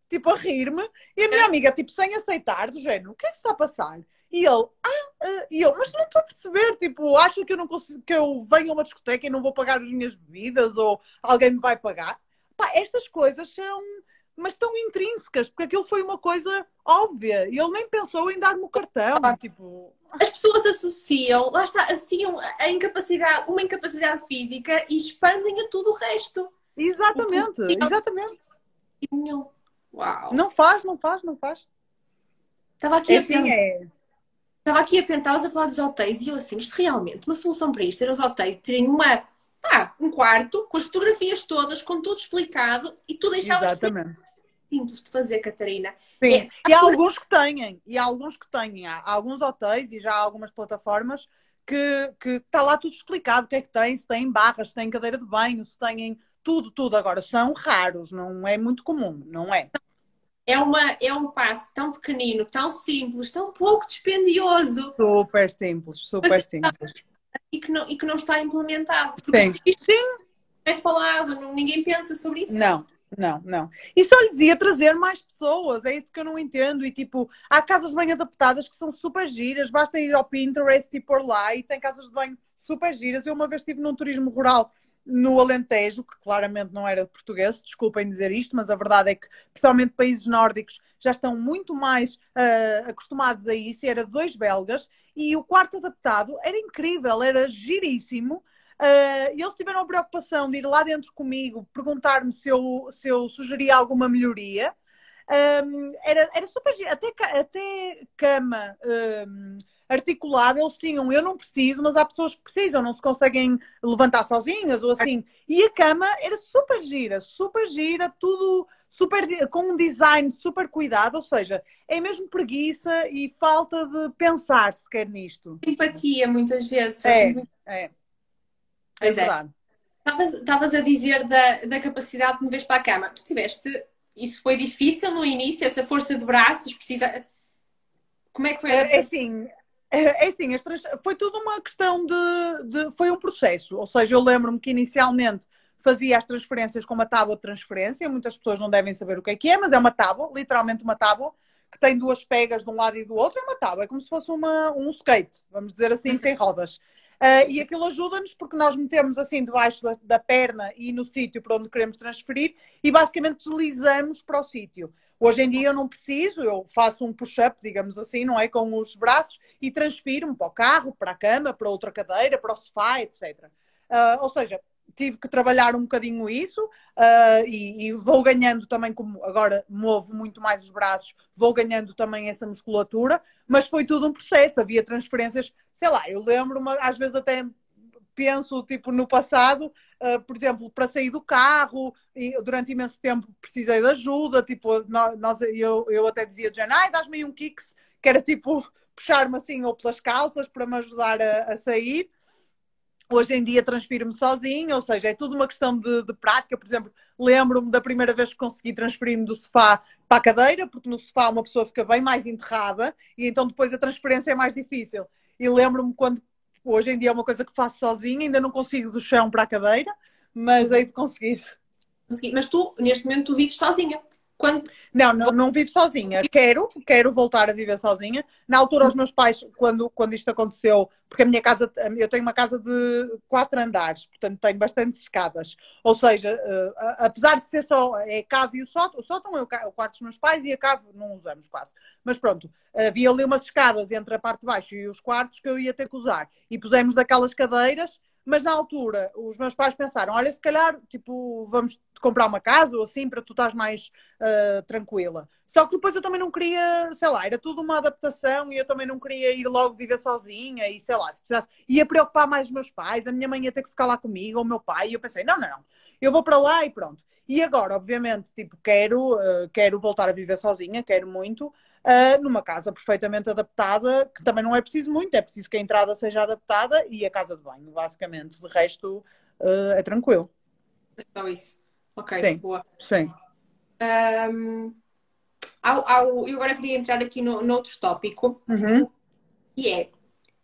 S2: Tipo, a rir-me. E a minha amiga, tipo, sem aceitar, do género. O que é que está a passar? E ele, ah, uh, e eu, mas não estou a perceber, tipo, acha que eu não consigo, que eu venho a uma discoteca e não vou pagar as minhas bebidas ou alguém me vai pagar? Pá, estas coisas são, mas tão intrínsecas, porque aquilo foi uma coisa óbvia e ele nem pensou em dar-me o cartão, ah, tipo...
S1: As pessoas associam, lá está, associam a incapacidade, uma incapacidade física e expandem a tudo o resto.
S2: Exatamente, exatamente.
S1: Uau.
S2: Não faz, não faz, não faz.
S1: Estava aqui é a assim, pensar. É Estava aqui a pensar, estavas a falar dos hotéis e eu assim, isto realmente, uma solução para isto, ser os hotéis terem uma, ah, um quarto com as fotografias todas, com tudo explicado e tu deixavas
S2: Exatamente.
S1: simples de fazer, Catarina.
S2: Sim, é, e há alguns que têm, e há alguns que têm, há alguns hotéis e já há algumas plataformas que, que está lá tudo explicado, o que é que tem, se tem barras, se tem cadeira de banho, se têm tudo, tudo. Agora, são raros, não é muito comum, não é?
S1: É, uma, é um passo tão pequenino, tão simples, tão pouco dispendioso.
S2: Super simples, super simples.
S1: E que não, e que não está implementado.
S2: Sim. Sim.
S1: é falado, não, ninguém pensa sobre isso.
S2: Não. Não, não. E só lhes ia trazer mais pessoas, é isso que eu não entendo. E tipo, há casas de banho adaptadas que são super giras, basta ir ao Pinterest e pôr lá e tem casas de banho super giras. Eu uma vez estive num turismo rural no Alentejo, que claramente não era de português, desculpem dizer isto, mas a verdade é que, principalmente países nórdicos, já estão muito mais uh, acostumados a isso, era dois belgas, e o quarto adaptado era incrível, era giríssimo. Uh, eles tiveram a preocupação de ir lá dentro comigo, perguntar-me se eu, se eu sugeria alguma melhoria. Um, era, era super giro, até, até cama. Um, articulado, eles tinham, eu não preciso, mas há pessoas que precisam, não se conseguem levantar sozinhas ou assim. E a cama era super gira, super gira, tudo super com um design super cuidado, ou seja, é mesmo preguiça e falta de pensar sequer nisto.
S1: Empatia, muitas vezes.
S2: É, é.
S1: Pois é. é. Estavas a dizer da, da capacidade de mover para a cama. Tu tiveste. Isso foi difícil no início, essa força de braços, precisa. Como é que foi?
S2: É, é assim, é, é assim, foi tudo uma questão de, de, Foi um processo. Ou seja, eu lembro-me que inicialmente fazia as transferências com uma tábua de transferência. Muitas pessoas não devem saber o que é que é, mas é uma tábua, literalmente uma tábua, que tem duas pegas de um lado e do outro. É uma tábua, é como se fosse uma, um skate, vamos dizer assim, sem rodas. Uh, e aquilo ajuda-nos porque nós metemos assim debaixo da, da perna e no sítio para onde queremos transferir e basicamente deslizamos para o sítio. Hoje em dia eu não preciso, eu faço um push-up, digamos assim, não é? Com os braços e transfiro-me para o carro, para a cama, para outra cadeira, para o sofá, etc. Uh, ou seja, tive que trabalhar um bocadinho isso uh, e, e, vou ganhando também, como agora movo muito mais os braços, vou ganhando também essa musculatura, mas foi tudo um processo, havia transferências, sei lá, eu lembro-me, às vezes até penso, tipo, no passado, uh, por exemplo, para sair do carro, e durante imenso tempo precisei de ajuda, tipo, nós, eu, eu até dizia, Jane, ai, dás-me um kicks, que era tipo, puxar-me assim ou pelas calças para me ajudar a, a sair. Hoje em dia transfiro-me sozinho, ou seja, é tudo uma questão de, de prática. Por exemplo, lembro-me da primeira vez que consegui transferir-me do sofá para a cadeira, porque no sofá uma pessoa fica bem mais enterrada e então depois a transferência é mais difícil. E lembro-me quando, hoje em dia é uma coisa que faço sozinha, ainda não consigo do chão para a cadeira, mas hei de conseguir.
S1: Mas tu, neste momento, tu vives sozinha.
S2: Quando... Não, não, não vivo sozinha. Quero, quero voltar a viver sozinha. Na altura, os meus pais, quando, quando isto aconteceu, porque a minha casa, eu tenho uma casa de quatro andares, portanto tenho bastantes escadas. Ou seja, uh, apesar de ser só é a cave e o sótão, o sótão é o, o quarto dos meus pais e a cave não usamos quase. Mas pronto, havia ali umas escadas entre a parte de baixo e os quartos que eu ia ter que usar. E pusemos daquelas cadeiras mas na altura, os meus pais pensaram: olha, se calhar, tipo, vamos comprar uma casa ou assim para tu estás mais uh, tranquila. Só que depois eu também não queria, sei lá, era tudo uma adaptação e eu também não queria ir logo viver sozinha e sei lá, se precisasse, ia preocupar mais os meus pais, a minha mãe ia ter que ficar lá comigo, ou o meu pai, e eu pensei: não, não, não, eu vou para lá e pronto. E agora, obviamente, tipo, quero, uh, quero voltar a viver sozinha, quero muito uh, numa casa perfeitamente adaptada, que também não é preciso muito, é preciso que a entrada seja adaptada e a casa de banho, basicamente. De resto, uh, é tranquilo.
S1: Então, isso. Ok,
S2: Sim.
S1: boa.
S2: Sim.
S1: Um, ao, ao, eu agora queria entrar aqui no, no outro tópico,
S2: uhum.
S1: que é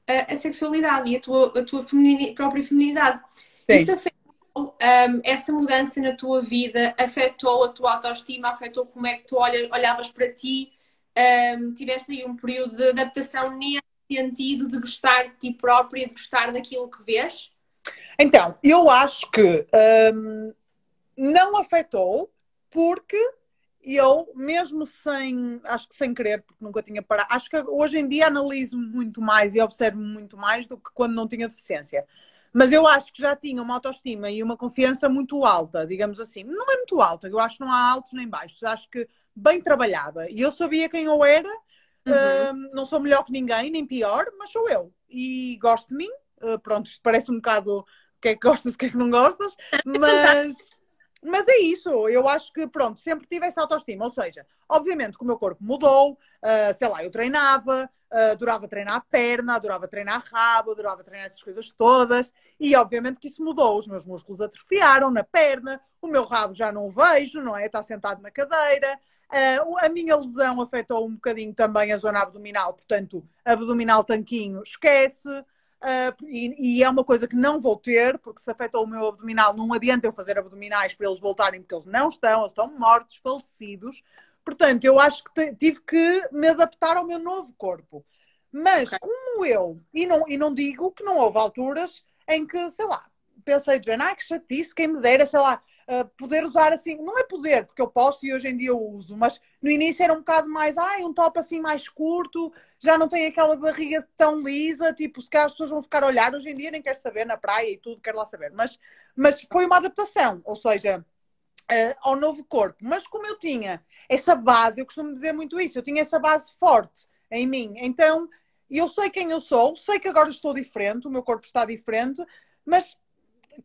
S1: a, a, sexualidade e a tua, a tua feminini, própria feminidade.
S2: Sim.
S1: Isso afetou um, essa mudança na tua vida, afetou a tua autoestima, afetou como é que tu olha, olhavas para ti, um, tiveste aí um período de adaptação nesse sentido de gostar de ti própria, de gostar daquilo que vês?
S2: Então, eu acho que um, não afetou porque eu, mesmo sem, acho que sem querer, porque nunca tinha parado, acho que hoje em dia analiso muito mais e observo muito mais do que quando não tinha deficiência. Mas eu acho que já tinha uma autoestima e uma confiança muito alta, digamos assim. Não é muito alta, eu acho que não há altos nem baixos. Acho que bem trabalhada. E eu sabia quem eu era, uhum. uh, não sou melhor que ninguém, nem pior, mas sou eu. E gosto de mim. Uh, pronto, isto parece um bocado o que é que gostas, o que é que não gostas, mas. Mas é isso, eu acho que, pronto, sempre tive essa autoestima. Ou seja, obviamente que o meu corpo mudou, uh, sei lá, eu treinava, uh, adorava treinar a perna, adorava treinar rabo, adorava treinar essas coisas todas. E obviamente que isso mudou. Os meus músculos atrofiaram na perna, o meu rabo já não o vejo, não é? Está sentado na cadeira. Uh, a minha lesão afetou um bocadinho também a zona abdominal, portanto, abdominal tanquinho, esquece. Uh, e, e, é uma coisa que não vou ter, porque se afetou o meu abdominal, não adianta eu fazer abdominais para eles voltarem, porque eles não estão, eles estão mortos, falecidos. Portanto, eu acho que tive que me adaptar ao meu novo corpo. Mas, okay. como eu, e não, e não digo que não houve alturas em que, sei lá, pensei, ah, que chatice, quem me dera, sei lá, uh, poder usar assim, não é poder, porque eu posso e hoje em dia eu uso, mas no início era um bocado mais, ai, um top assim mais curto, já não tem aquela barriga tão lisa, tipo, se calhar as pessoas vão ficar a olhar, hoje em dia nem quero saber, na praia e tudo, quero lá saber, mas, mas foi uma adaptação, ou seja, uh, ao novo corpo, mas como eu tinha essa base, eu costumo dizer muito isso, eu tinha essa base forte em mim, então eu sei quem eu sou, sei que agora estou diferente, o meu corpo está diferente, mas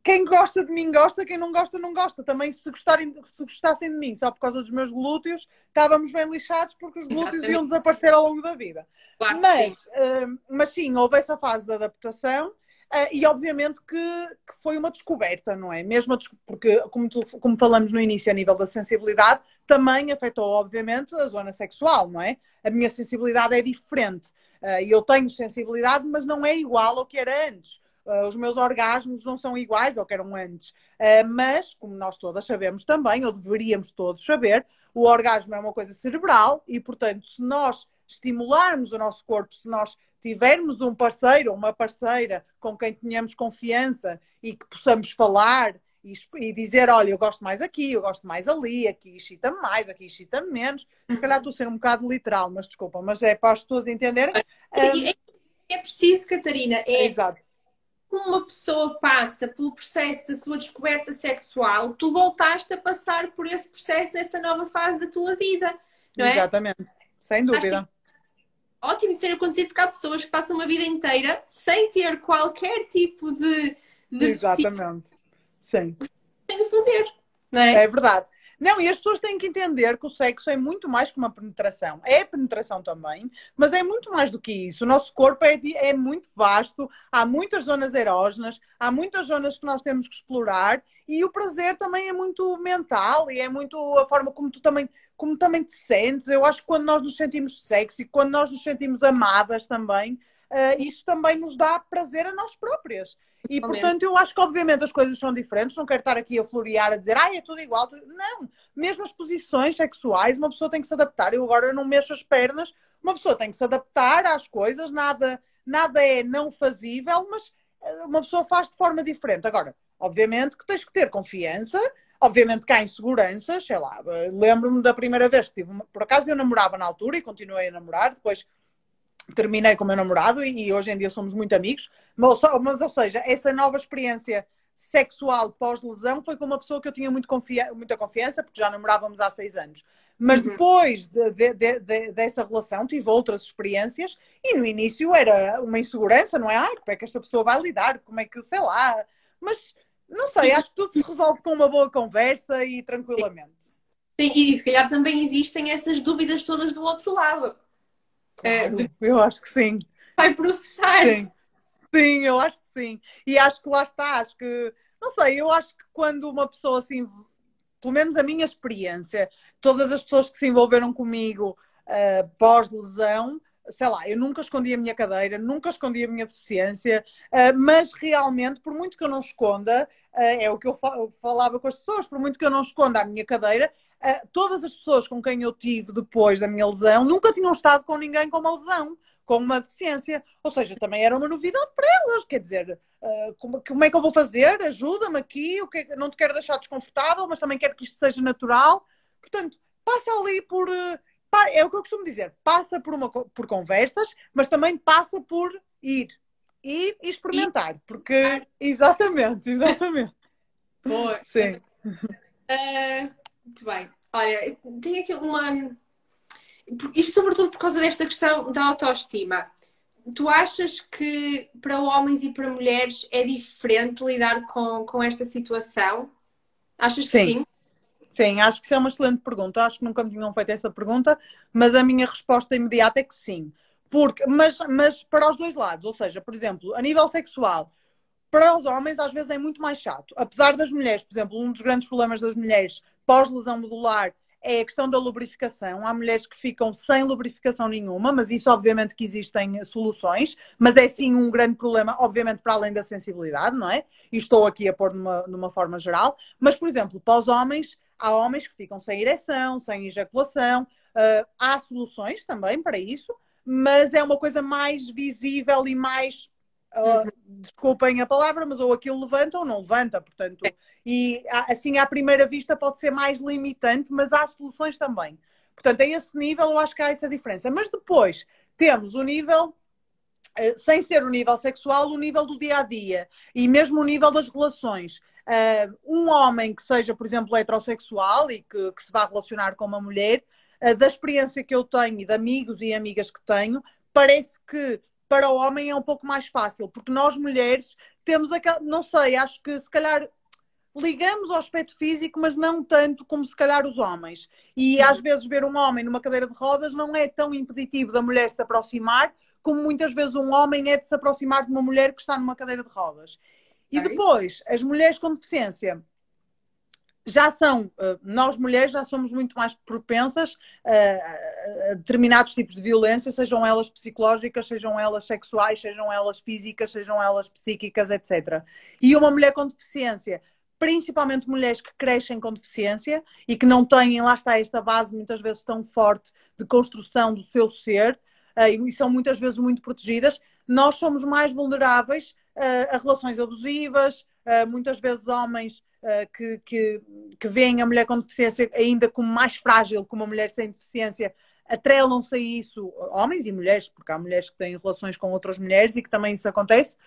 S2: quem gosta de mim gosta, quem não gosta, não gosta. Também se, gostarem, se gostassem de mim só por causa dos meus glúteos, estávamos bem lixados porque os glúteos Exatamente. iam desaparecer ao longo da vida.
S1: Claro
S2: mas,
S1: sim.
S2: Uh, mas sim, houve essa fase de adaptação. Uh, e obviamente que, que, foi uma descoberta, não é? Mesmo porque, como, tu, como falamos no início, a nível da sensibilidade, também afetou, obviamente, a zona sexual, não é? A minha sensibilidade é diferente. Uh, eu tenho sensibilidade, mas não é igual ao que era antes. Uh, os meus orgasmos não são iguais ao que eram antes. Uh, mas, como nós todas sabemos também, ou deveríamos todos saber, o orgasmo é uma coisa cerebral e, portanto, se nós estimularmos o nosso corpo, se nós tivermos um parceiro ou uma parceira com quem tenhamos confiança e que possamos falar e, e, dizer, olha, eu gosto mais aqui, eu gosto mais ali, aqui excita mais, aqui excita menos. Se calhar estou a ser um bocado literal, mas desculpa, mas é para as pessoas entenderem.
S1: É, é preciso, Catarina, é,
S2: Exato
S1: uma pessoa passa pelo processo da sua descoberta sexual, tu voltaste a passar por esse processo nessa nova fase da tua vida, não é?
S2: Exatamente, sem dúvida.
S1: Ótimo ser acontecido porque há pessoas que passam uma vida inteira sem ter qualquer tipo de, de
S2: Exatamente. Sim.
S1: Tem que fazer, não é?
S2: É verdade. Não, e as pessoas têm que entender que o sexo é muito mais que uma penetração. É penetração também, mas é muito mais do que isso. O nosso corpo é, é muito vasto, há muitas zonas erógenas, há muitas zonas que nós temos que explorar e o prazer também é muito mental e é muito a forma como tu também, como também te sentes. Eu acho que quando nós nos sentimos sexy, quando nós nos sentimos amadas também, isso também nos dá prazer a nós próprias. E, portanto, eu acho que, obviamente, as coisas são diferentes. Não quero estar aqui a florear, a dizer, ah, é tudo igual. Não. Mesmo as posições sexuais, uma pessoa tem que se adaptar. Eu agora não mexo as pernas. Uma pessoa tem que se adaptar às coisas. Nada, nada é não fazível, mas eh, uma pessoa faz de forma diferente. Agora, obviamente que tens que ter confiança. Obviamente que há inseguranças, sei lá. Lembro-me da primeira vez que tive... Uma... Por acaso eu namorava na altura e continuei a namorar. Depois terminei com o meu namorado e, e, hoje em dia somos muito amigos. Mas, mas, ou seja, essa nova experiência sexual pós-lesão foi com uma pessoa que eu tinha muito confia muita confiança, porque já namorávamos há seis anos. Mas uhum. depois de, de, de, dessa relação tive outras experiências e no início era uma insegurança, não é? Ai, como é que esta pessoa vai lidar? Como é que, sei lá. Mas não sei, acho que tudo se resolve com uma boa conversa e tranquilamente.
S1: Sim, e se calhar também existem essas dúvidas todas do outro lado.
S2: É, claro, é, eu acho que sim.
S1: Vai processar.
S2: Sim. sim, eu acho que sim. E acho que lá está, acho que, não sei, eu acho que quando uma pessoa assim, pelo menos a minha experiência, todas as pessoas que se envolveram comigo uh, pós-lesão, sei lá, eu nunca escondi a minha cadeira, nunca escondi a minha deficiência, uh, mas realmente, por muito que eu não esconda, uh, é o que eu falava com as pessoas, por muito que eu não esconda a minha cadeira, uh, todas as pessoas com quem eu tive depois da minha lesão nunca tinham estado com ninguém com uma lesão, com uma deficiência. Ou seja, também era uma novidade para elas. Quer dizer, como, é que eu vou fazer? Ajuda-me aqui. É, não te quero deixar desconfortável, mas também quero que isto seja natural. Portanto, passa ali por. É o que eu costumo dizer. Passa por, uma, por conversas, mas também passa por ir. Ir e experimentar. Porque. Exatamente, exatamente.
S1: Boa. Sim. Uh, muito bem. Olha, tenho aqui uma. Isto, sobretudo por causa desta questão da autoestima. Tu achas que para homens e para mulheres é diferente lidar com, com esta situação? Achas que sim? Sim?
S2: Acho que isso é uma excelente pergunta. Acho que nunca me tinham feito essa pergunta, mas a minha resposta imediata é que sim. Porque, mas, mas para os dois lados, ou seja, por exemplo, a nível sexual, para os homens às vezes é muito mais chato. Apesar das mulheres, por exemplo, um dos grandes problemas das mulheres pós-lesão medular é a questão da lubrificação. Há mulheres que ficam sem lubrificação nenhuma, mas isso obviamente que existem soluções, mas é sim um grande problema, obviamente para além da sensibilidade, não é? E estou aqui a pôr numa, numa forma geral. Mas, por exemplo, para os homens, há homens que ficam sem ereção, sem ejaculação. Uh, há soluções também para isso, mas é uma coisa mais visível e mais Uh, desculpem a palavra, mas ou aquilo levanta ou não levanta, portanto, e assim à primeira vista pode ser mais limitante, mas há soluções também. Portanto, a esse nível eu acho que há essa diferença. Mas depois temos o nível, eh, sem ser o nível sexual, o nível do dia a dia e mesmo o nível das relações. Uh, um homem que seja, por exemplo, heterossexual e que, que se vá relacionar com uma mulher, uh, da experiência que eu tenho e de amigos e amigas que tenho, parece que para o homem é um pouco mais fácil, porque nós mulheres temos aquela, não sei, acho que se calhar ligamos ao aspecto físico, mas não tanto como se calhar os homens. E Sim. às vezes ver um homem numa cadeira de rodas não é tão impeditivo da mulher se aproximar, como muitas vezes um homem é de se aproximar de uma mulher que está numa cadeira de rodas. E depois, as mulheres com deficiência já são, eh, nós mulheres já somos muito mais propensas a, determinados tipos de violência, sejam elas psicológicas, sejam elas sexuais, sejam elas físicas, sejam elas psíquicas, etc. E uma mulher com deficiência, principalmente mulheres que crescem com deficiência e que não têm, lá está, esta base muitas vezes tão forte de construção do seu ser eh, e são muitas vezes muito protegidas, nós somos mais vulneráveis a relações abusivas, muitas vezes homens uh, que, que, que veem a mulher com deficiência ainda como mais frágil que uma mulher sem deficiência atrelam-se a isso homens e mulheres, porque há mulheres que têm relações com outras mulheres e que também isso acontece.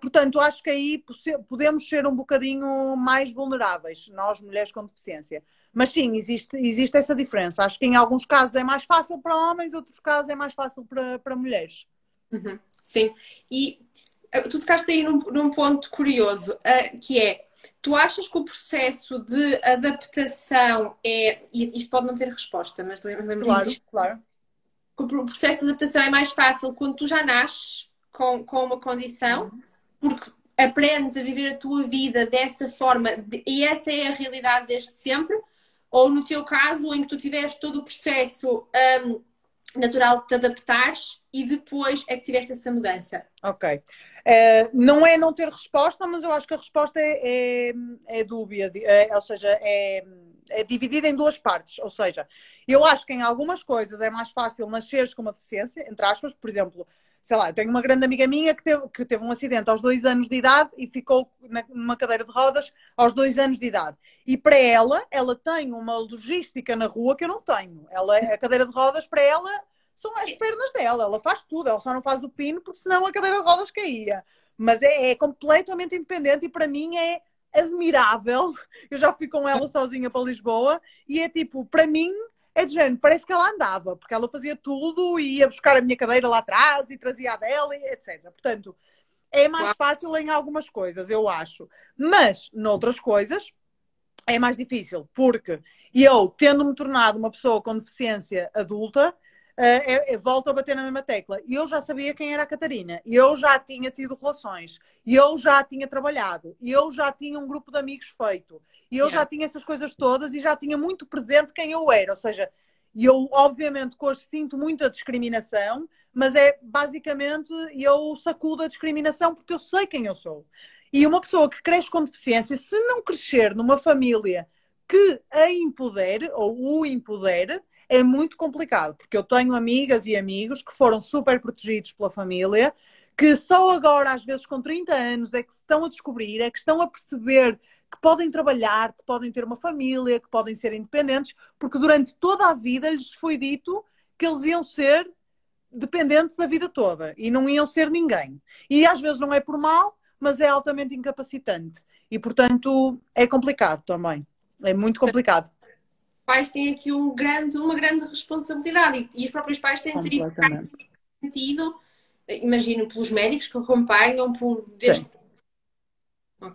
S2: Portanto, acho que aí podemos ser um bocadinho mais vulneráveis, nós mulheres com deficiência. Mas sim, existe, existe essa diferença. Acho que em alguns casos é mais fácil para homens, outros casos é mais fácil para, para mulheres.
S1: Uhum, sim, e tu tocaste aí num, num ponto curioso, uh, que é Tu achas que o processo de adaptação é. E isto pode não ter resposta, mas lembra-me
S2: claro, disto. Claro.
S1: Que o processo de adaptação é mais fácil quando tu já nasces com, com uma condição, porque aprendes a viver a tua vida dessa forma de, e essa é a realidade desde sempre, ou no teu caso, em que tu tiveste todo o processo um, natural de te adaptares e depois é que tiveste essa mudança?
S2: Ok. É, não é não ter resposta, mas eu acho que a resposta é, é, é dúbia, é, ou seja, é, é, dividida em duas partes. Ou seja, eu acho que em algumas coisas é mais fácil nasceres com uma deficiência, entre aspas, por exemplo, sei lá, tenho uma grande amiga minha que teve, que teve um acidente aos dois anos de idade e ficou numa cadeira de rodas aos dois anos de idade. E para ela, ela tem uma logística na rua que eu não tenho. Ela, a cadeira de rodas, para ela, são as pernas dela, ela faz tudo, ela só não faz o pino porque senão a cadeira de rodas caía. Mas é, é completamente independente e para mim é admirável. Eu já fui com ela sozinha para Lisboa e é tipo, para mim, é de género, parece que ela andava, porque ela fazia tudo e ia buscar a minha cadeira lá atrás e trazia a dela, etc. Portanto, é mais fácil em algumas coisas, eu acho. Mas, noutras coisas, é mais difícil, porque eu, tendo-me tornado uma pessoa com deficiência adulta, uh, volto a bater na mesma tecla. E eu já sabia quem era a Catarina, e eu já tinha tido relações, e eu já tinha trabalhado, e eu já tinha um grupo de amigos feito, e eu yeah. já tinha essas coisas todas e já tinha muito presente quem eu era. Ou seja, eu obviamente hoje sinto muita discriminação, mas é basicamente eu sacudo a discriminação porque eu sei quem eu sou. E uma pessoa que cresce com deficiência, se não crescer numa família que a empodere ou o empodere, é muito complicado, porque eu tenho amigas e amigos que foram super protegidos pela família, que só agora, às vezes com 30 anos, é que estão a descobrir, é que estão a perceber que podem trabalhar, que podem ter uma família, que podem ser independentes, porque durante toda a vida lhes foi dito que eles iam ser dependentes a vida toda e não iam ser ninguém. E às vezes não é por mal, mas é altamente incapacitante. E portanto é complicado também. É muito complicado
S1: pais têm aqui um grande, uma grande responsabilidade e, e os próprios pais têm terido sentido, imagino, pelos médicos que acompanham, por desde
S2: Sim.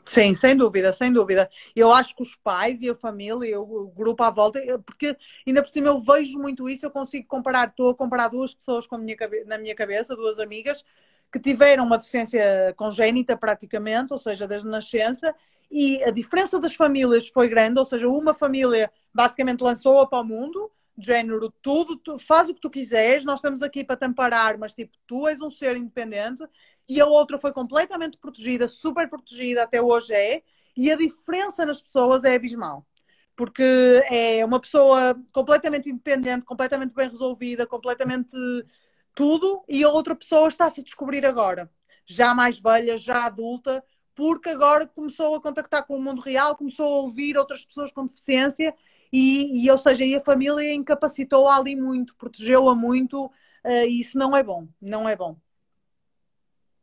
S2: Sim, sem dúvida, sem dúvida. Eu acho que os pais e a família, o grupo à volta, porque ainda por cima eu vejo muito isso, eu consigo comparar, estou a comparar duas pessoas com minha, na minha cabeça, duas amigas, que tiveram uma deficiência congénita praticamente, ou seja, desde nascença, e a diferença das famílias foi grande, ou seja, uma família basicamente lançou-a para o mundo, género, tudo, tu, faz o que tu quiseres, nós estamos aqui para te amparar, mas tipo, tu és um ser independente, e a outra foi completamente protegida, super protegida, até hoje é, e a diferença nas pessoas é abismal. Porque é uma pessoa completamente independente, completamente bem resolvida, completamente tudo, e a outra pessoa está-se a descobrir agora, já mais velha, já adulta, porque agora começou a contactar com o mundo real, começou a ouvir outras pessoas com deficiência e, e ou seja, e a família incapacitou-a ali muito, protegeu-a muito uh, e isso não é bom, não é bom.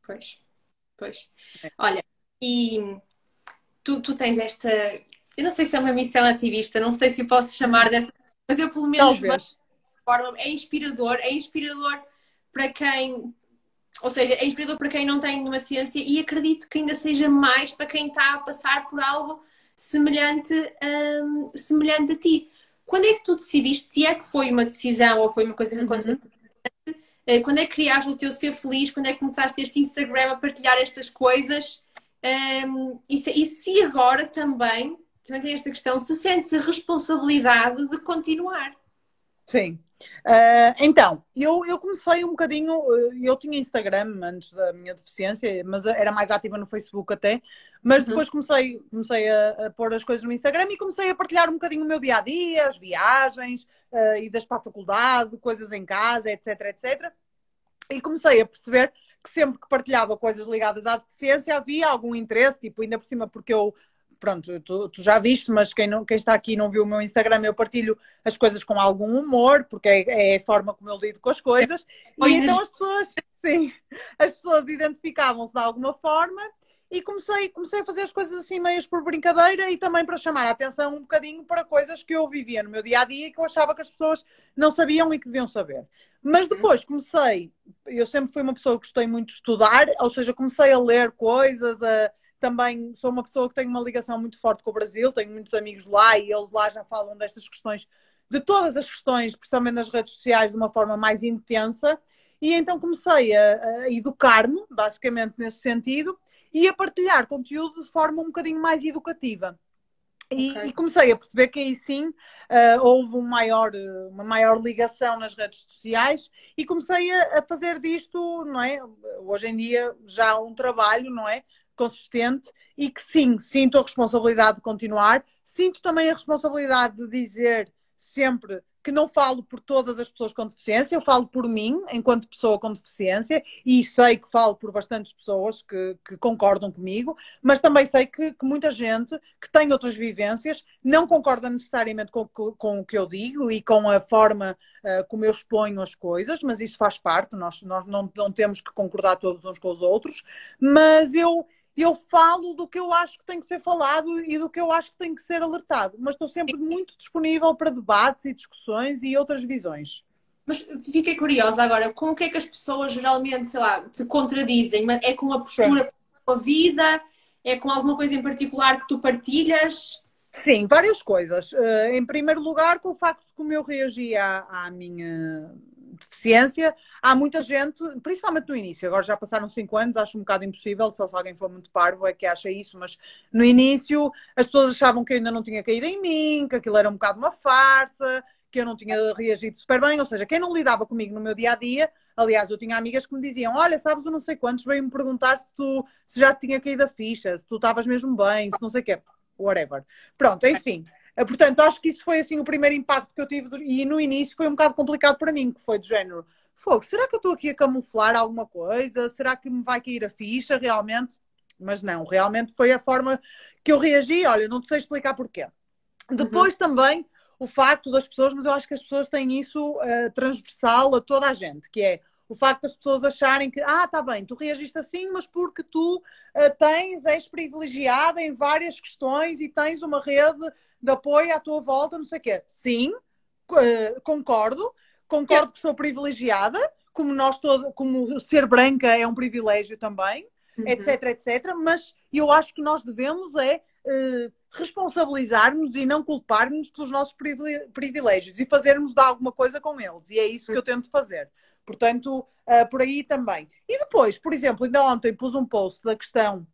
S1: Pois, pois. É. Olha, e tu, tu tens esta, eu não sei se é uma missão ativista, não sei se posso chamar dessa, mas eu pelo menos forma, é inspirador, é inspirador para quem ou seja, é inspirador para quem não tem nenhuma deficiência e acredito que ainda seja mais para quem está a passar por algo semelhante, um, semelhante a ti. Quando é que tu decidiste, se é que foi uma decisão ou foi uma coisa que aconteceu, uhum. quando é que criaste o teu ser feliz, quando é que começaste este Instagram a partilhar estas coisas um, e, se, e se agora também, também tem esta questão, se sentes a responsabilidade de continuar?
S2: Sim, Uh, então, eu, eu comecei um bocadinho. Eh, eu tinha Instagram antes da minha deficiência, mas era mais ativa no Facebook até. Mas uhum. depois comecei, comecei a, a, pôr as coisas no Instagram e comecei a partilhar um bocadinho o meu dia a dia, as viagens, uh, idas para a faculdade, coisas em casa, etc, etc. E comecei a perceber que sempre que partilhava coisas ligadas à deficiência havia algum interesse, tipo, ainda por cima, porque eu pronto, tu, tu, já viste, mas quem, não, quem está aqui não viu o meu Instagram, eu partilho as coisas com algum humor, porque é, é a forforma como eu lido com as coisas. E então as pessoas, sim, as pessoas identificavam-se de alguma forma e comecei, comecei a fazer as coisas assim meias por brincadeira e também para chamar a atenção um bocadinho para coisas que eu vivia no meu dia a dia e que eu achava que as pessoas não sabiam e que deviam saber. Mas uhum. depois comecei, eu sempre fui uma pessoa que gostei muito de estudar, ou seja, comecei a ler coisas, a, também sou uma pessoa que tem uma ligação muito forte com o Brasil, tenho muitos amigos lá e eles lá já falam destas questões, de todas as questões, principalmente nas redes sociais, de uma forma mais intensa. E então comecei a, a educar-me, basicamente nesse sentido, e a partilhar conteúdo de forma um bocadinho mais educativa. E, okay. e, comecei a perceber que aí sim uh, houve um maior, uma maior ligação nas redes sociais e comecei a, a, fazer disto, não é? Hoje em dia já um trabalho, não é? Consistente e que sim, sinto a responsabilidade de continuar, sinto também a responsabilidade de dizer sempre que não falo por todas as pessoas com deficiência, eu falo por mim, enquanto pessoa com deficiência, e sei que falo por bastantes pessoas que, que concordam comigo, mas também sei que, que, muita gente que tem outras vivências não concorda necessariamente com, com, com o que eu digo e com a forma uh, como eu exponho as coisas, mas isso faz parte, nós, nós não, não temos que concordar todos uns com os outros, mas eu eu falo do que eu acho que tem que ser falado e do que eu acho que tem que ser alertado, mas estou sempre muito disponível para debates e discussões e outras visões.
S1: Mas fiquei curiosa agora, com o que é que as pessoas geralmente, sei lá, se contradizem? É com a postura com a vida? É com alguma coisa em particular que tu partilhas?
S2: Sim, várias coisas. Uh, em primeiro lugar, com o facto de como eu reagi à, à minha deficiência, há muita gente, principalmente no início, agora já passaram cinco anos, acho um bocado impossível, só se alguém for muito parvo é que acha isso, mas no início as pessoas achavam que eu ainda não tinha caído em mim, que aquilo era um bocado uma farsa, que eu não tinha reagido super bem, ou seja, quem não lidava comigo no meu dia a dia, aliás, eu tinha amigas que me diziam: Olha, sabes, eu não sei quantos veio-me perguntar se tu se já tinha caído a ficha, se tu estavas mesmo bem, se não sei o quê, whatever. Pronto, enfim. Portanto, acho que isso foi assim o primeiro impacto que eu tive e no início foi um bocado complicado para mim, que foi do género, fogo, será que eu estou aqui a camuflar alguma coisa? Será que me vai cair a ficha realmente? Mas não, realmente foi a forma que eu reagi. Olha, não sei explicar porquê. Depois uhum. também o facto das pessoas, mas eu acho que as pessoas têm isso uh, transversal a toda a gente, que é o facto das pessoas acharem que, ah, tá bem, tu reagiste assim, mas porque tu uh, tens, és privilegiada em várias questões e tens uma rede de apoio à tua volta, não sei o quê. Sim, uh, concordo, concordo que sou privilegiada, como nós todo, como ser branca é um privilégio também, uhum. etc, etc, mas eu acho que nós devemos é uh, responsabilizar-nos e não culpar-nos pelos nossos privilégios e fazermos de alguma coisa com eles. E é isso que eu tento fazer. Portanto, uh, por aí também. E depois, por exemplo, ainda ontem pus um post da questão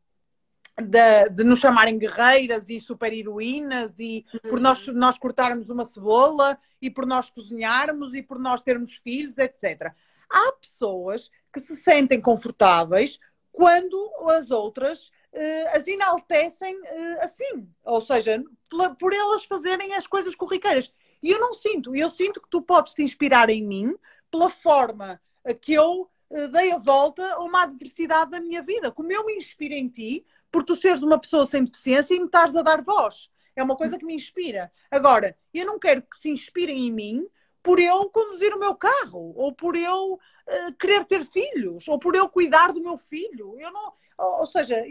S2: de, de, nos chamarem guerreiras e super-heroínas e uhum. por nós, nós cortarmos uma cebola e por nós cozinharmos e por nós termos filhos, etc. Há pessoas que se sentem confortáveis quando as outras uh, as enaltecem uh, assim, ou seja, por, por elas fazerem as coisas corriqueiras. E eu não sinto, eu sinto que tu podes te inspirar em mim pela forma que eu uh, dei a volta a uma adversidade da minha vida. Como eu me inspiro em ti, por tu seres uma pessoa sem deficiência e me estás a dar voz. É uma coisa que me inspira. Agora, eu não quero que se inspirem em mim por eu conduzir o meu carro, ou por eu uh, querer ter filhos, ou por eu cuidar do meu filho. Eu não, ou, ou seja,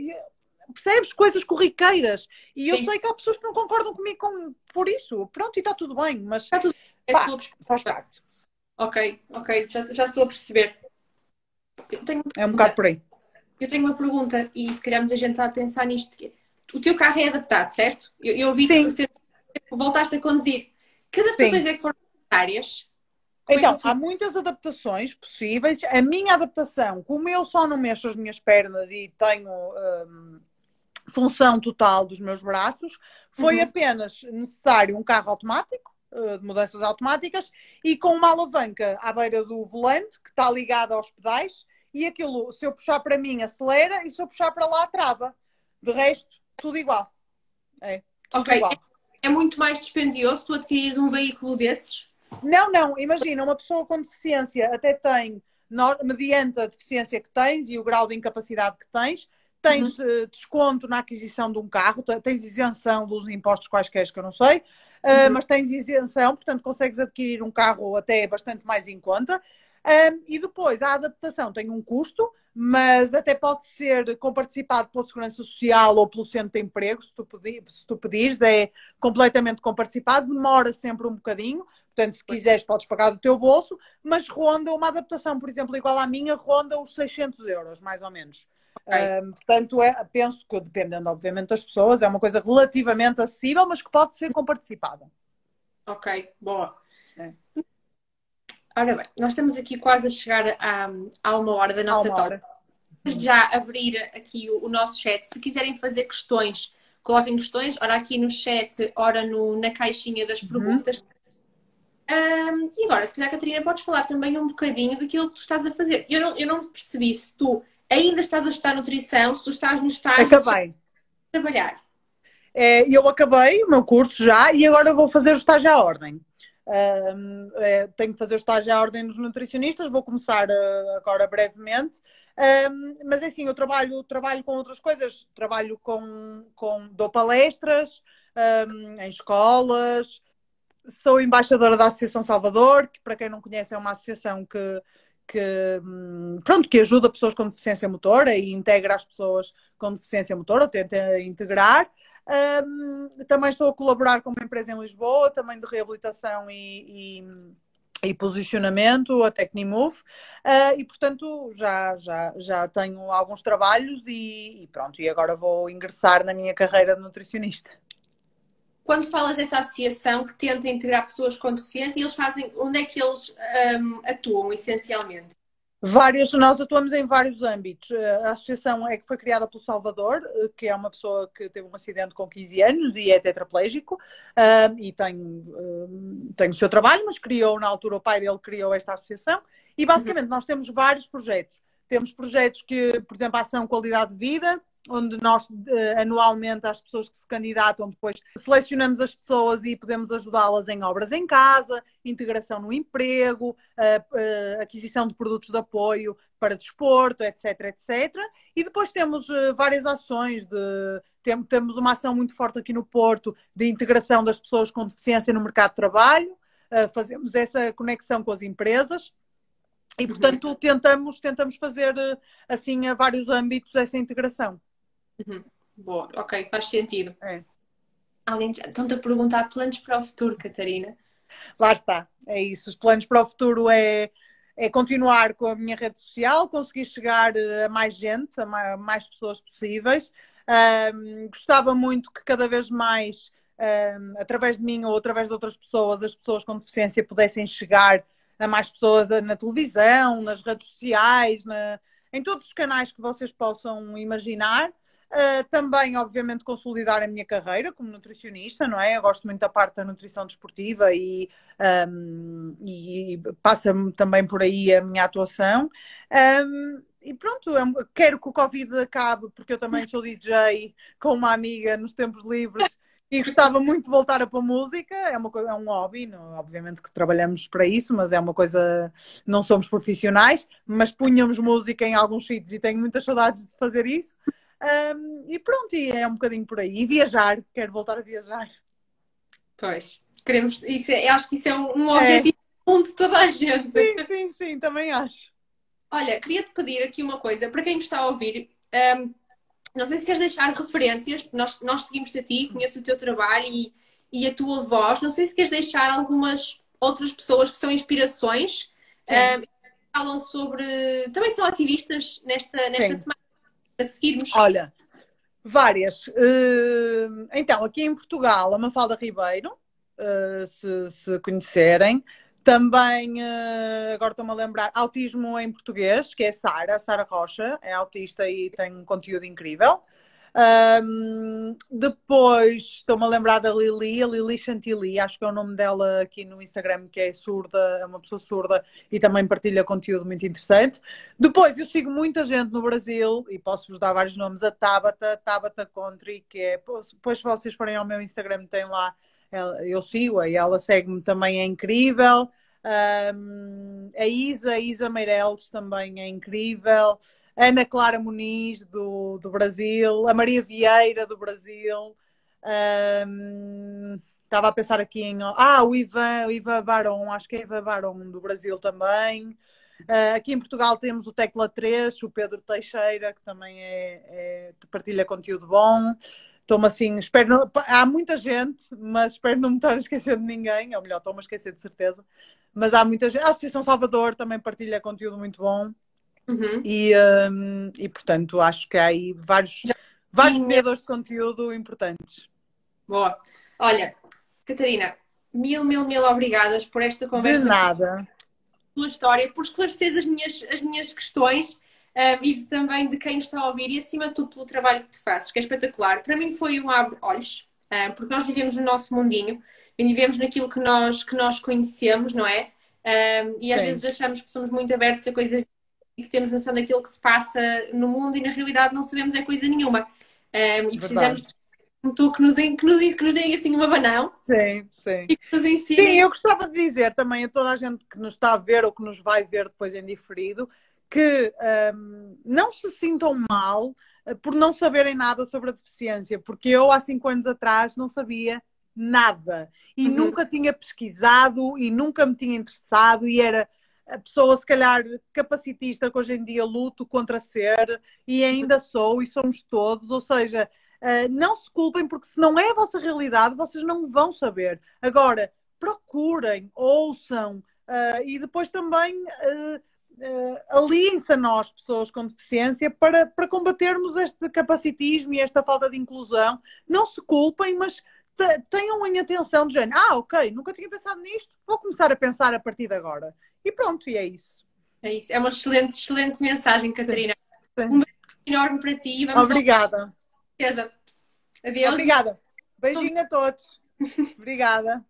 S2: percebes coisas corriqueiras. E eu Sim. sei que há pessoas que não concordam comigo com, por isso. Pronto, e está tudo bem, mas está tudo, é pá, faz parte.
S1: Ok, ok, já, já estou a perceber.
S2: Tenho... É um bocado por aí.
S1: Eu tenho uma pergunta e se calhar muita gente está a pensar nisto. O teu carro é adaptado, certo? Eu, eu vi Sim. que você voltaste a conduzir. Que adaptações Sim. é que foram necessárias?
S2: É então, há muitas adaptações possíveis. A minha adaptação, como eu só não mexo as minhas pernas e tenho hum, função total dos meus braços, foi uhum. apenas necessário um carro automático, de mudanças automáticas, e com uma alavanca à beira do volante, que está ligada aos pedais, e aquilo, se eu puxar para mim, acelera e se eu puxar para lá, trava. De resto, tudo igual. É, tudo
S1: okay. igual. É muito mais dispendioso tu adquirires um veículo desses?
S2: Não, não. Imagina, uma pessoa com deficiência até tem, mediante a deficiência que tens e o grau de incapacidade que tens, tens uhum. desconto na aquisição de um carro, tens isenção dos impostos quaisquer que eu não sei, uhum. mas tens isenção, portanto consegues adquirir um carro até bastante mais em conta. e depois a adaptação tem um custo, mas até pode ser comparticipado pela Segurança Social ou pelo Centro de Emprego, se tu, pedir, se tu pedires, é completamente comparticipado, demora sempre um bocadinho, portanto, se quiseres podes pagar do teu bolso, mas ronda uma adaptação, por exemplo, igual à minha, ronda os 600 euros, mais ou menos. Okay. Um, portanto, é, penso que, dependendo, obviamente, das pessoas, é uma coisa relativamente acessível, mas que pode ser comparticipada.
S1: Ok, boa. É. Ora bem, nós estamos aqui quase a chegar a, a uma hora da nossa talk. Vamos já abrir aqui o, o, nosso chat. Se quiserem fazer questões, coloquem questões, ora aqui no chat, ora no, na caixinha das uhum. perguntas. Uhum. Um, e agora, se calhar, Catarina, podes falar também um bocadinho daquilo que tu estás a fazer. Eu não, eu não percebi se tu ainda estás a estudar nutrição, se tu estás no estágio
S2: Acabei.
S1: trabalhar.
S2: É, eu acabei o meu curso já e agora vou fazer o estágio à ordem. É, tenho que fazer o estágio à ordem dos nutricionistas, vou começar uh, agora brevemente. Mas é assim, eu trabalho, trabalho com outras coisas, trabalho com, com dou palestras um, em escolas, sou embaixadora da Associação Salvador, que para quem não conhece é uma associação que, que, hum, pronto, que ajuda pessoas com deficiência motora e integra as pessoas com deficiência motora, ou tenta integrar. Um, também estou a colaborar com uma empresa em Lisboa, também de reabilitação e, e, e posicionamento, a Tecnimove, uh, e portanto já, já, já tenho alguns trabalhos e, e, pronto, e agora vou ingressar na minha carreira de nutricionista.
S1: Quando falas dessa associação que tenta integrar pessoas com deficiência, eles fazem, onde é que eles um, atuam essencialmente?
S2: Várias, nós atuamos em vários âmbitos. A associação é que foi criada pelo Salvador, que é uma pessoa que teve um acidente com 15 anos e é tetraplégico uh, e tem, uh, tem o seu trabalho, mas criou, na altura, o pai dele criou esta associação e basicamente uhum. nós temos vários projetos. Temos projetos que, por exemplo, a ação qualidade de vida, onde nós eh, anualmente as pessoas que se candidatam depois selecionamos as pessoas e podemos ajudá-las em obras em casa, integração no emprego, aquisição de produtos de apoio para desporto, etc, etc. E depois temos eh, várias ações de temos uma ação muito forte aqui no Porto de integração das pessoas com deficiência no mercado de trabalho, eh, fazemos essa conexão com as empresas. E, uhum. portanto, tentamos, tentamos fazer, assim, a vários âmbitos essa integração.
S1: Uhum. Boa, ok, faz sentido. É. Alguém estão-te a perguntar planos para o futuro, Catarina?
S2: Lá está, é isso. Os planos para o futuro é, é continuar com a minha rede social, conseguir chegar eh, a mais gente, a mais pessoas possíveis. Um, gostava muito que cada vez mais, um, através de mim ou através de outras pessoas, as pessoas com deficiência pudessem chegar a mais pessoas na televisão, nas redes sociais, na, em todos os canais que vocês possam imaginar. Uh, também, obviamente, consolidar a minha carreira como nutricionista, não é? Eu gosto muito da parte da nutrição desportiva e, um, e passa-me também por aí a minha atuação. Um, e pronto, quero que o Covid acabe, porque eu também sou DJ com uma amiga nos tempos livres e gostava muito de voltar a música. É, uma é um hobby, não, obviamente que trabalhamos para isso, mas é uma coisa. Não somos profissionais, mas punhamos música em alguns sítios e tenho muitas saudades de fazer isso. Um, e pronto, e é um bocadinho por aí. E viajar, quero voltar a viajar.
S1: Pois, queremos. Isso é, acho que isso é um, um objetivo é. de toda a gente.
S2: Sim, sim, sim, também acho.
S1: Olha, queria-te pedir aqui uma coisa, para quem está a ouvir, um, não sei se queres deixar referências, nós, nós seguimos a ti, conheço o teu trabalho e, e a tua voz, não sei se queres deixar algumas outras pessoas que são inspirações, um, falam sobre. também são ativistas nesta, nesta temática a seguirmos?
S2: Olha, várias. Uh, então, aqui em Portugal, a Mafalda Ribeiro, uh, se, se, conhecerem. Também, uh, agora estou-me a lembrar, Autismo em Português, que é Sara, Sara Rocha, é autista e tem um conteúdo incrível. Um, depois estou-me a lembrar da Lili, a Lili Chantilly, acho que é o nome dela aqui no Instagram, que é surda, é uma pessoa surda e também partilha conteúdo muito interessante. Depois eu sigo muita gente no Brasil e posso-vos dar vários nomes, a Tabata, Tabata Country, que é, depois se vocês forem ao meu Instagram tem lá, eu sigo-a e ela segue-me também, é incrível. Um, a Isa, a Isa Meireles também é incrível. Ana Clara Muniz, do, do Brasil, a Maria Vieira, do Brasil. Um, estava a pensar aqui em. Ah, o Ivan, o Ivan Baron, acho que é Ivan Baron, do Brasil também. Uh, aqui em Portugal temos o Tecla 3, o Pedro Teixeira, que também é, é partilha conteúdo bom. Estou-me assim, espero não, há muita gente, mas espero não me estar a esquecer de ninguém, ou melhor, estou-me a esquecer de certeza. Mas há muita gente. A Associação Salvador também partilha conteúdo muito bom. Uhum. E, um, e portanto acho que há aí vários, vários criadores de conteúdo importantes.
S1: Boa. Olha, Catarina, mil, mil, mil obrigadas por esta conversa.
S2: De nada.
S1: Tua história, por esclarecer as minhas, as minhas questões um, e também de quem está a ouvir e acima de tudo pelo trabalho que tu fazes, que é espetacular. Para mim foi um abre-olhos, um, porque nós vivemos no nosso mundinho e vivemos naquilo que nós, que nós conhecemos, não é? Um, e às Sim. vezes achamos que somos muito abertos a coisas que temos noção daquilo que se passa no mundo e na realidade não sabemos é coisa nenhuma. Um, e precisamos Verdade. de tu que nos, que nos, que nos deem assim uma banão.
S2: Sim, sim. E que nos ensinem. Sim, eu gostava de dizer também a toda a gente que nos está a ver ou que nos vai ver depois em diferido que um, não se sintam mal eh, por não saberem nada sobre a deficiência, porque eu há cinco anos atrás não sabia nada e uhum. nunca tinha pesquisado e nunca me tinha interessado e era a pessoa, se calhar, capacitista que hoje em dia luto contra ser e ainda sou e somos todos, ou seja, uh, não se culpem porque se não é a vossa realidade, vocês não vão saber. Agora, procurem, ouçam uh, e depois também uh, aliem-se a nós, pessoas com deficiência, para, para combatermos este capacitismo e esta falta de inclusão. Não se culpem, mas tenham em atenção do género, ah, ok, nunca tinha pensado nisto, vou começar a pensar a partir de agora. E pronto, e é isso.
S1: É isso, é uma excelente, excelente mensagem, Catarina. Sim. Um beijo enorme para ti.
S2: Vamos Obrigada.
S1: Certeza. Adeus.
S2: Obrigada. Beijinho a todos. Obrigada.